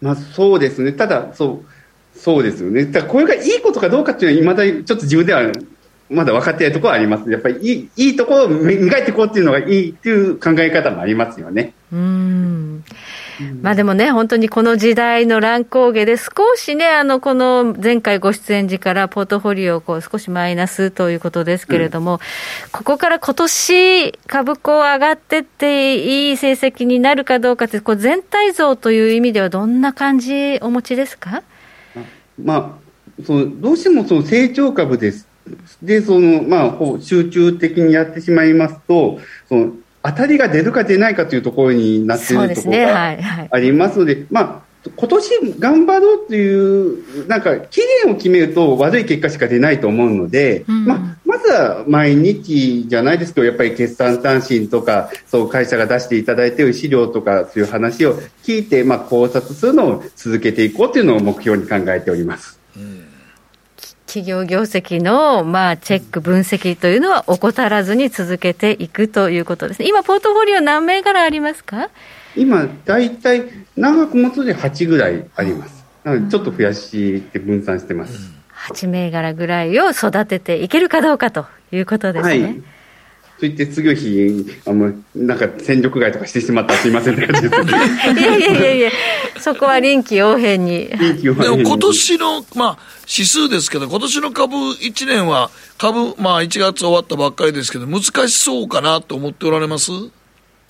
Speaker 9: まあ、そうですね、ただそう、そうですよね、だこれがいいことかどうかっていうのは、いまだちょっと自分ではまだ分かってないところはあります。やっぱりいいいいところを磨いていこうっていうのがいいっていう考え方もありますよね。
Speaker 2: うんまあでもね、本当にこの時代の乱高下で、少しね、あの、この前回ご出演時からポートフォリオをこう少しマイナスということですけれども、うん、ここから今年株価上がってっていい成績になるかどうかって、こう全体像という意味ではどんな感じお持ちですか？
Speaker 9: まあ、そのどうしてもその成長株です。で、その、まあ、集中的にやってしまいますと、その当たりが出るか出ないかというところになっているところがありますので、まあ今年頑張ろうという、なんか、期限を決めると悪い結果しか出ないと思うので、うん、まあ、まずは毎日じゃないですけど、やっぱり決算単身とか、そう会社が出していただいている資料とか、そういう話を聞いて、まあ、考察するのを続けていこうというのを目標に考えております。
Speaker 2: 企業業績の、まあ、チェック、分析というのは怠らずに続けていくということですね。今、ポートフォリオ何銘柄ありますか？
Speaker 9: 今、大体、長く持つで8ぐらいあります。なので、ちょっと増やして分散してます。
Speaker 2: 8銘柄ぐらいを育てていけるかどうかということですね。はい
Speaker 9: と言って次の日、あの、なんか戦力外とかしてしまったすいませんいや
Speaker 2: いやいやいや、そこは臨機応変に。臨
Speaker 1: 機応変でも今年の、まあ、指数ですけど、今年の株1年は、株、まあ1月終わったばっかりですけど、難しそうかなと思っておられます？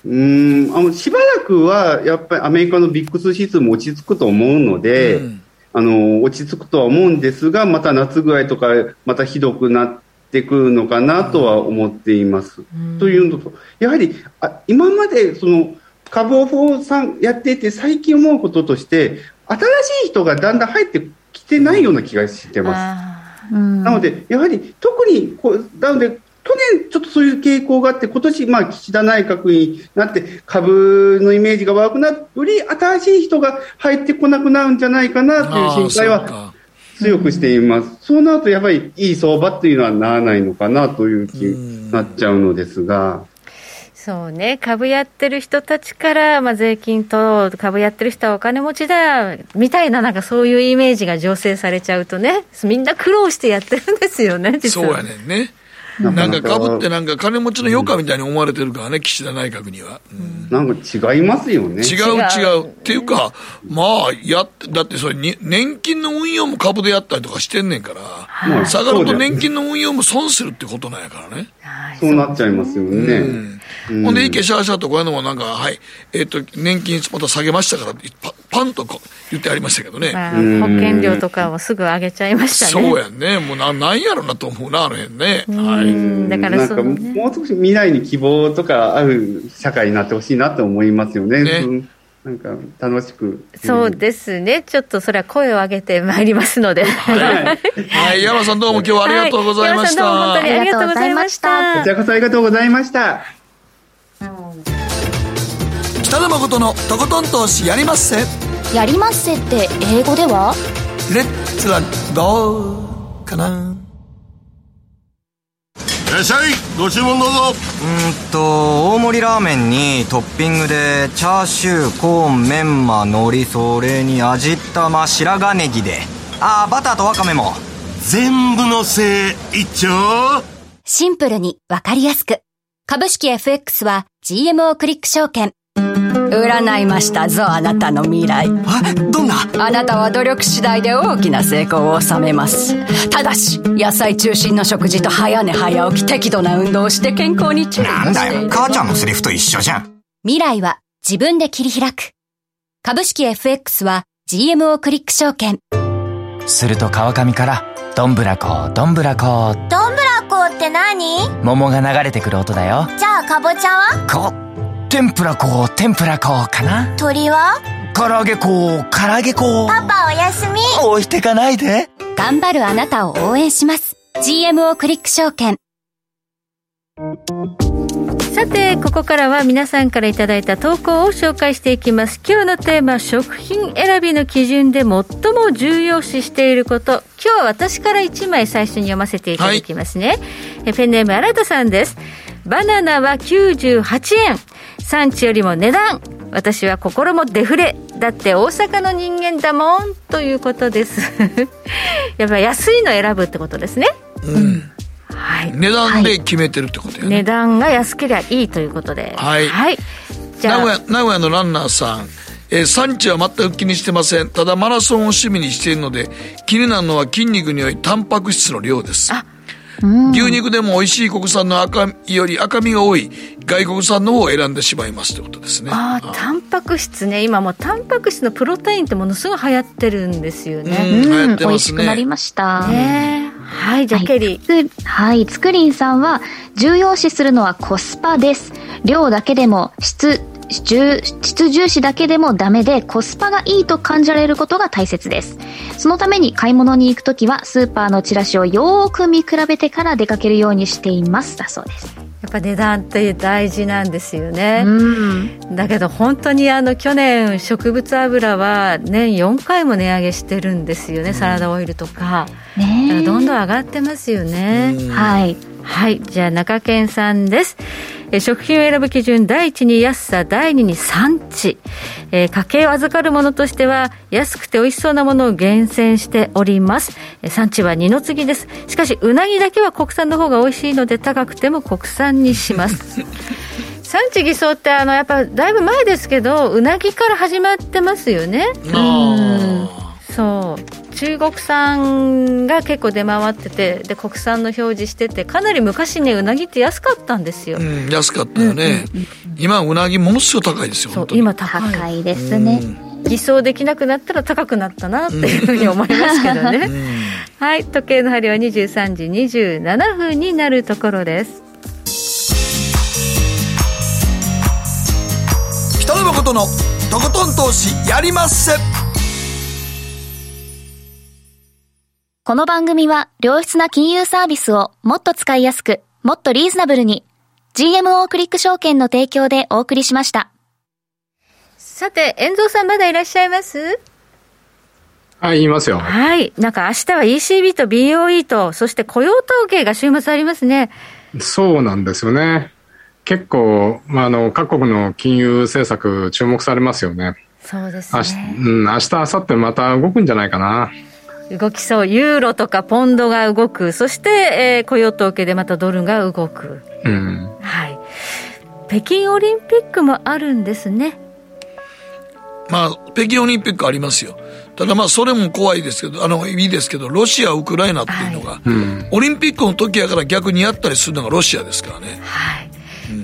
Speaker 9: うん。あのしばらくはやっぱりアメリカのビックス指数も落ち着くと思うので、うん、あの落ち着くとは思うんですが、また夏ぐらいとか、またひどくなって、くるのかなとは思っています。うん、というのと、やはりあ今までその株オフさんやっていて最近思うこととして新しい人がだんだん入ってきてないような気がしてます。うん、なのでやはり特にこうなので去年ちょっとそういう傾向があって今年まあ岸田内閣になって株のイメージが悪くなってより新しい人が入ってこなくなるんじゃないかなという心配は強くしています。そうなるとやっぱりいい相場っていうのはならないのかなという気になっちゃうのですが。
Speaker 2: そうね、株やってる人たちから、まあ、税金と株やってる人はお金持ちだみたいな、なんかそういうイメージが醸成されちゃうとね、みんな苦労してやってるんですよね、
Speaker 1: 実は。そうやねんね。なんかかぶってなんか金持ちの余暇みたいに思われてるからね、岸田内閣には。
Speaker 9: うん、なんか違いますよね。
Speaker 1: 違う違う。っていうか、まあ、やって、だってそれに、年金の運用も株でやったりとかしてんねんから、下がると年金の運用も損するってことなんやからね。
Speaker 9: そうなっちゃいますよね。うん
Speaker 1: ほんで、池シャーシャーとこういうのもなんか、はい、えっ、ー、と、年金また下げましたからパ、パンとこ言ってありましたけどね。
Speaker 2: まあ、保険料とかをすぐ上げちゃいましたね。
Speaker 1: そうやね。もうな、なんやろなと思うな、あの辺ね。は
Speaker 9: い。だからそ、ね、もう少し未来に希望とかある社会になってほしいなと思いますよね。ねなんか楽しく。
Speaker 2: そうですね。ちょっとそれは声を上げてまいりますので。はい。
Speaker 1: はい、山さんどうも今日はありがとうございました。
Speaker 2: はい、山さんどうも本当にありがとうございました。
Speaker 9: こちらこそありがとうございました。
Speaker 1: 北野誠のとことん投資やりまっせ。
Speaker 5: やりまっせって英語では？
Speaker 1: レッツはどうかな。
Speaker 7: いらっしゃい。ご注文どうぞ。
Speaker 6: うんと大盛りラーメンにトッピングでチャーシューコーンメンマ海苔それに味玉白髪ネギで。ああバターとワカメも。
Speaker 7: 全部のせい一丁。
Speaker 5: シンプルにわかりやすく。株式 FX は GMO クリック証券。
Speaker 10: 占いましたぞあなたの未来。
Speaker 6: えどんな？
Speaker 10: あなたは努力次第で大きな成功を収めます。ただし野菜中心の食事と早寝早起き適度な運動をして健康に注意
Speaker 6: なんだよ。母ちゃんのセリフと一緒じゃん。
Speaker 5: 未来は自分で切り開く。株式 FX は GMO クリック証券。
Speaker 11: すると川上からどんぶらこどんぶらこ
Speaker 12: どんぶらこって何？
Speaker 11: 桃が流れてくる音だよ
Speaker 12: じゃあかぼちゃは？
Speaker 11: こ天ぷら粉、天ぷら粉かな。
Speaker 12: 鳥は？
Speaker 11: 唐揚げ粉、唐揚げ粉。
Speaker 12: パパおやすみ。
Speaker 11: 置いてかないで。
Speaker 5: 頑張るあなたを応援します。GMO クリック証券。
Speaker 2: さてここからは皆さんからいただいた投稿を紹介していきます。今日のテーマ食品選びの基準で最も重要視していること。今日は私から1枚最初に読ませていただきますね、はい、ペンネーム新田さんです。バナナは98円。産地よりも値段。私は心もデフレ。だって大阪の人間だもん。ということです。やっぱ安いの選ぶってことですね。
Speaker 1: うんはい、値段で決めてるってことやね、
Speaker 2: 値段が安ければいいということで。
Speaker 1: はい、はい、じゃあ。名古屋名古屋のランナーさん。えー、産地は全く気にしてません。ただマラソンを趣味にしているので気になるのは筋肉によりタンパク質の量です牛肉でも美味しい国産の赤身より赤身が多い外国産の方を選んでしまいますということですね。
Speaker 2: ああタンパク質ね。今もタンパク質のプロテインってものすごい流行ってるんですよね。
Speaker 1: うん。流行ってますね。美
Speaker 3: 味しくなりました。
Speaker 2: ね。はいじゃあ、ケリ
Speaker 3: ー。はいつくりんさんは重要視するのはコスパです。量だけでも質質重視だけでもダメでコスパがいいと感じられることが大切です。そのために買い物に行くときはスーパーのチラシをよーく見比べてから出かけるようにしています。だそうです。
Speaker 2: やっぱ値段って大事なんですよね、うん、だけど本当にあの去年植物油は年4回も値上げしてるんですよね、サラダオイルとか、ね、どんどん上がってますよね、はい。はい。じゃあ中堅さんですえ食品を選ぶ基準第一に安さ第二に産地、えー、家計を預かるものとしては安くて美味しそうなものを厳選しております、え産地は二の次です。しかしうなぎだけは国産の方が美味しいので高くても国産にします。産地偽装ってあのやっぱだいぶ前ですけどうなぎから始まってますよね。うん。そう中国産が結構出回っててで国産の表示しててかなり昔ねうなぎって安かったんですよ、う
Speaker 1: ん、安かったよね、うんうん、今うなぎものすごい高いですよ
Speaker 2: 今高い
Speaker 3: 高いですね、
Speaker 2: 偽装できなくなったら高くなったなっていうふうに思いますけどね、はい時計の針は23時27分になるところです。
Speaker 1: 北野誠のとことん投資やりまっせ
Speaker 5: この番組は良質な金融サービスをもっと使いやすく、もっとリーズナブルに GMO クリック証券の提供でお送りしました。
Speaker 2: さて、遠藤さんまだいらっしゃいます？
Speaker 4: はい、いますよ。
Speaker 2: はい。なんか明日は ECB と BOE と、そして雇用統計が週末ありますね。
Speaker 4: そうなんですよね。結構、まあ、あの、各国の金融政策注目されますよね。
Speaker 2: そうですね。
Speaker 4: 明日、うん、明日、明後日また動くんじゃないかな。
Speaker 2: 動きそう、ユーロとかポンドが動く、そして、えー、雇用統計でまたドルが動く、
Speaker 4: うん、
Speaker 2: はい、北京オリンピックもあるんですね。
Speaker 1: まあ、北京オリンピックありますよ。ただまあ、それも怖いですけど、あの、いいですけど、ロシア、ウクライナっていうのが、はい、オリンピックの時やから逆にやったりするのがロシアですからね。
Speaker 2: はい。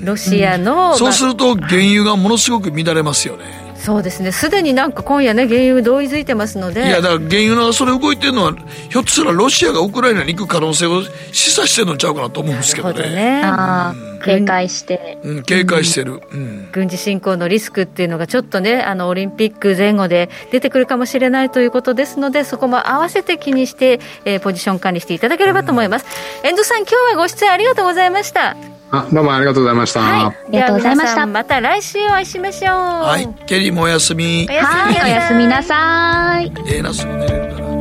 Speaker 2: ロシアの、
Speaker 1: うん、そうすると原油がものすごく乱れますよね。
Speaker 2: そうですね。すでになんか今夜ね原油同意づいてますので。
Speaker 1: いやだから原油のそれ動いてるのはひょっとしたらロシアがウクライナに行く可能性を示唆してるのちゃうかなと思うんですけどね。
Speaker 2: ね、
Speaker 3: うん、警戒して、
Speaker 1: うん、警戒してる、
Speaker 2: うん、軍事侵攻のリスクっていうのがちょっとねあのオリンピック前後で出てくるかもしれないということですのでそこも合わせて気にして、えー、ポジション管理していただければと思います、遠藤さん今日はご出演ありがとうございました
Speaker 4: あどうもありがとうございました、はい、
Speaker 3: ありがとうございました。
Speaker 2: また来週お会いしましょう。
Speaker 1: はいケリーもおやすみ。
Speaker 3: はいおやすみなさい。
Speaker 1: ええなすぐ寝れる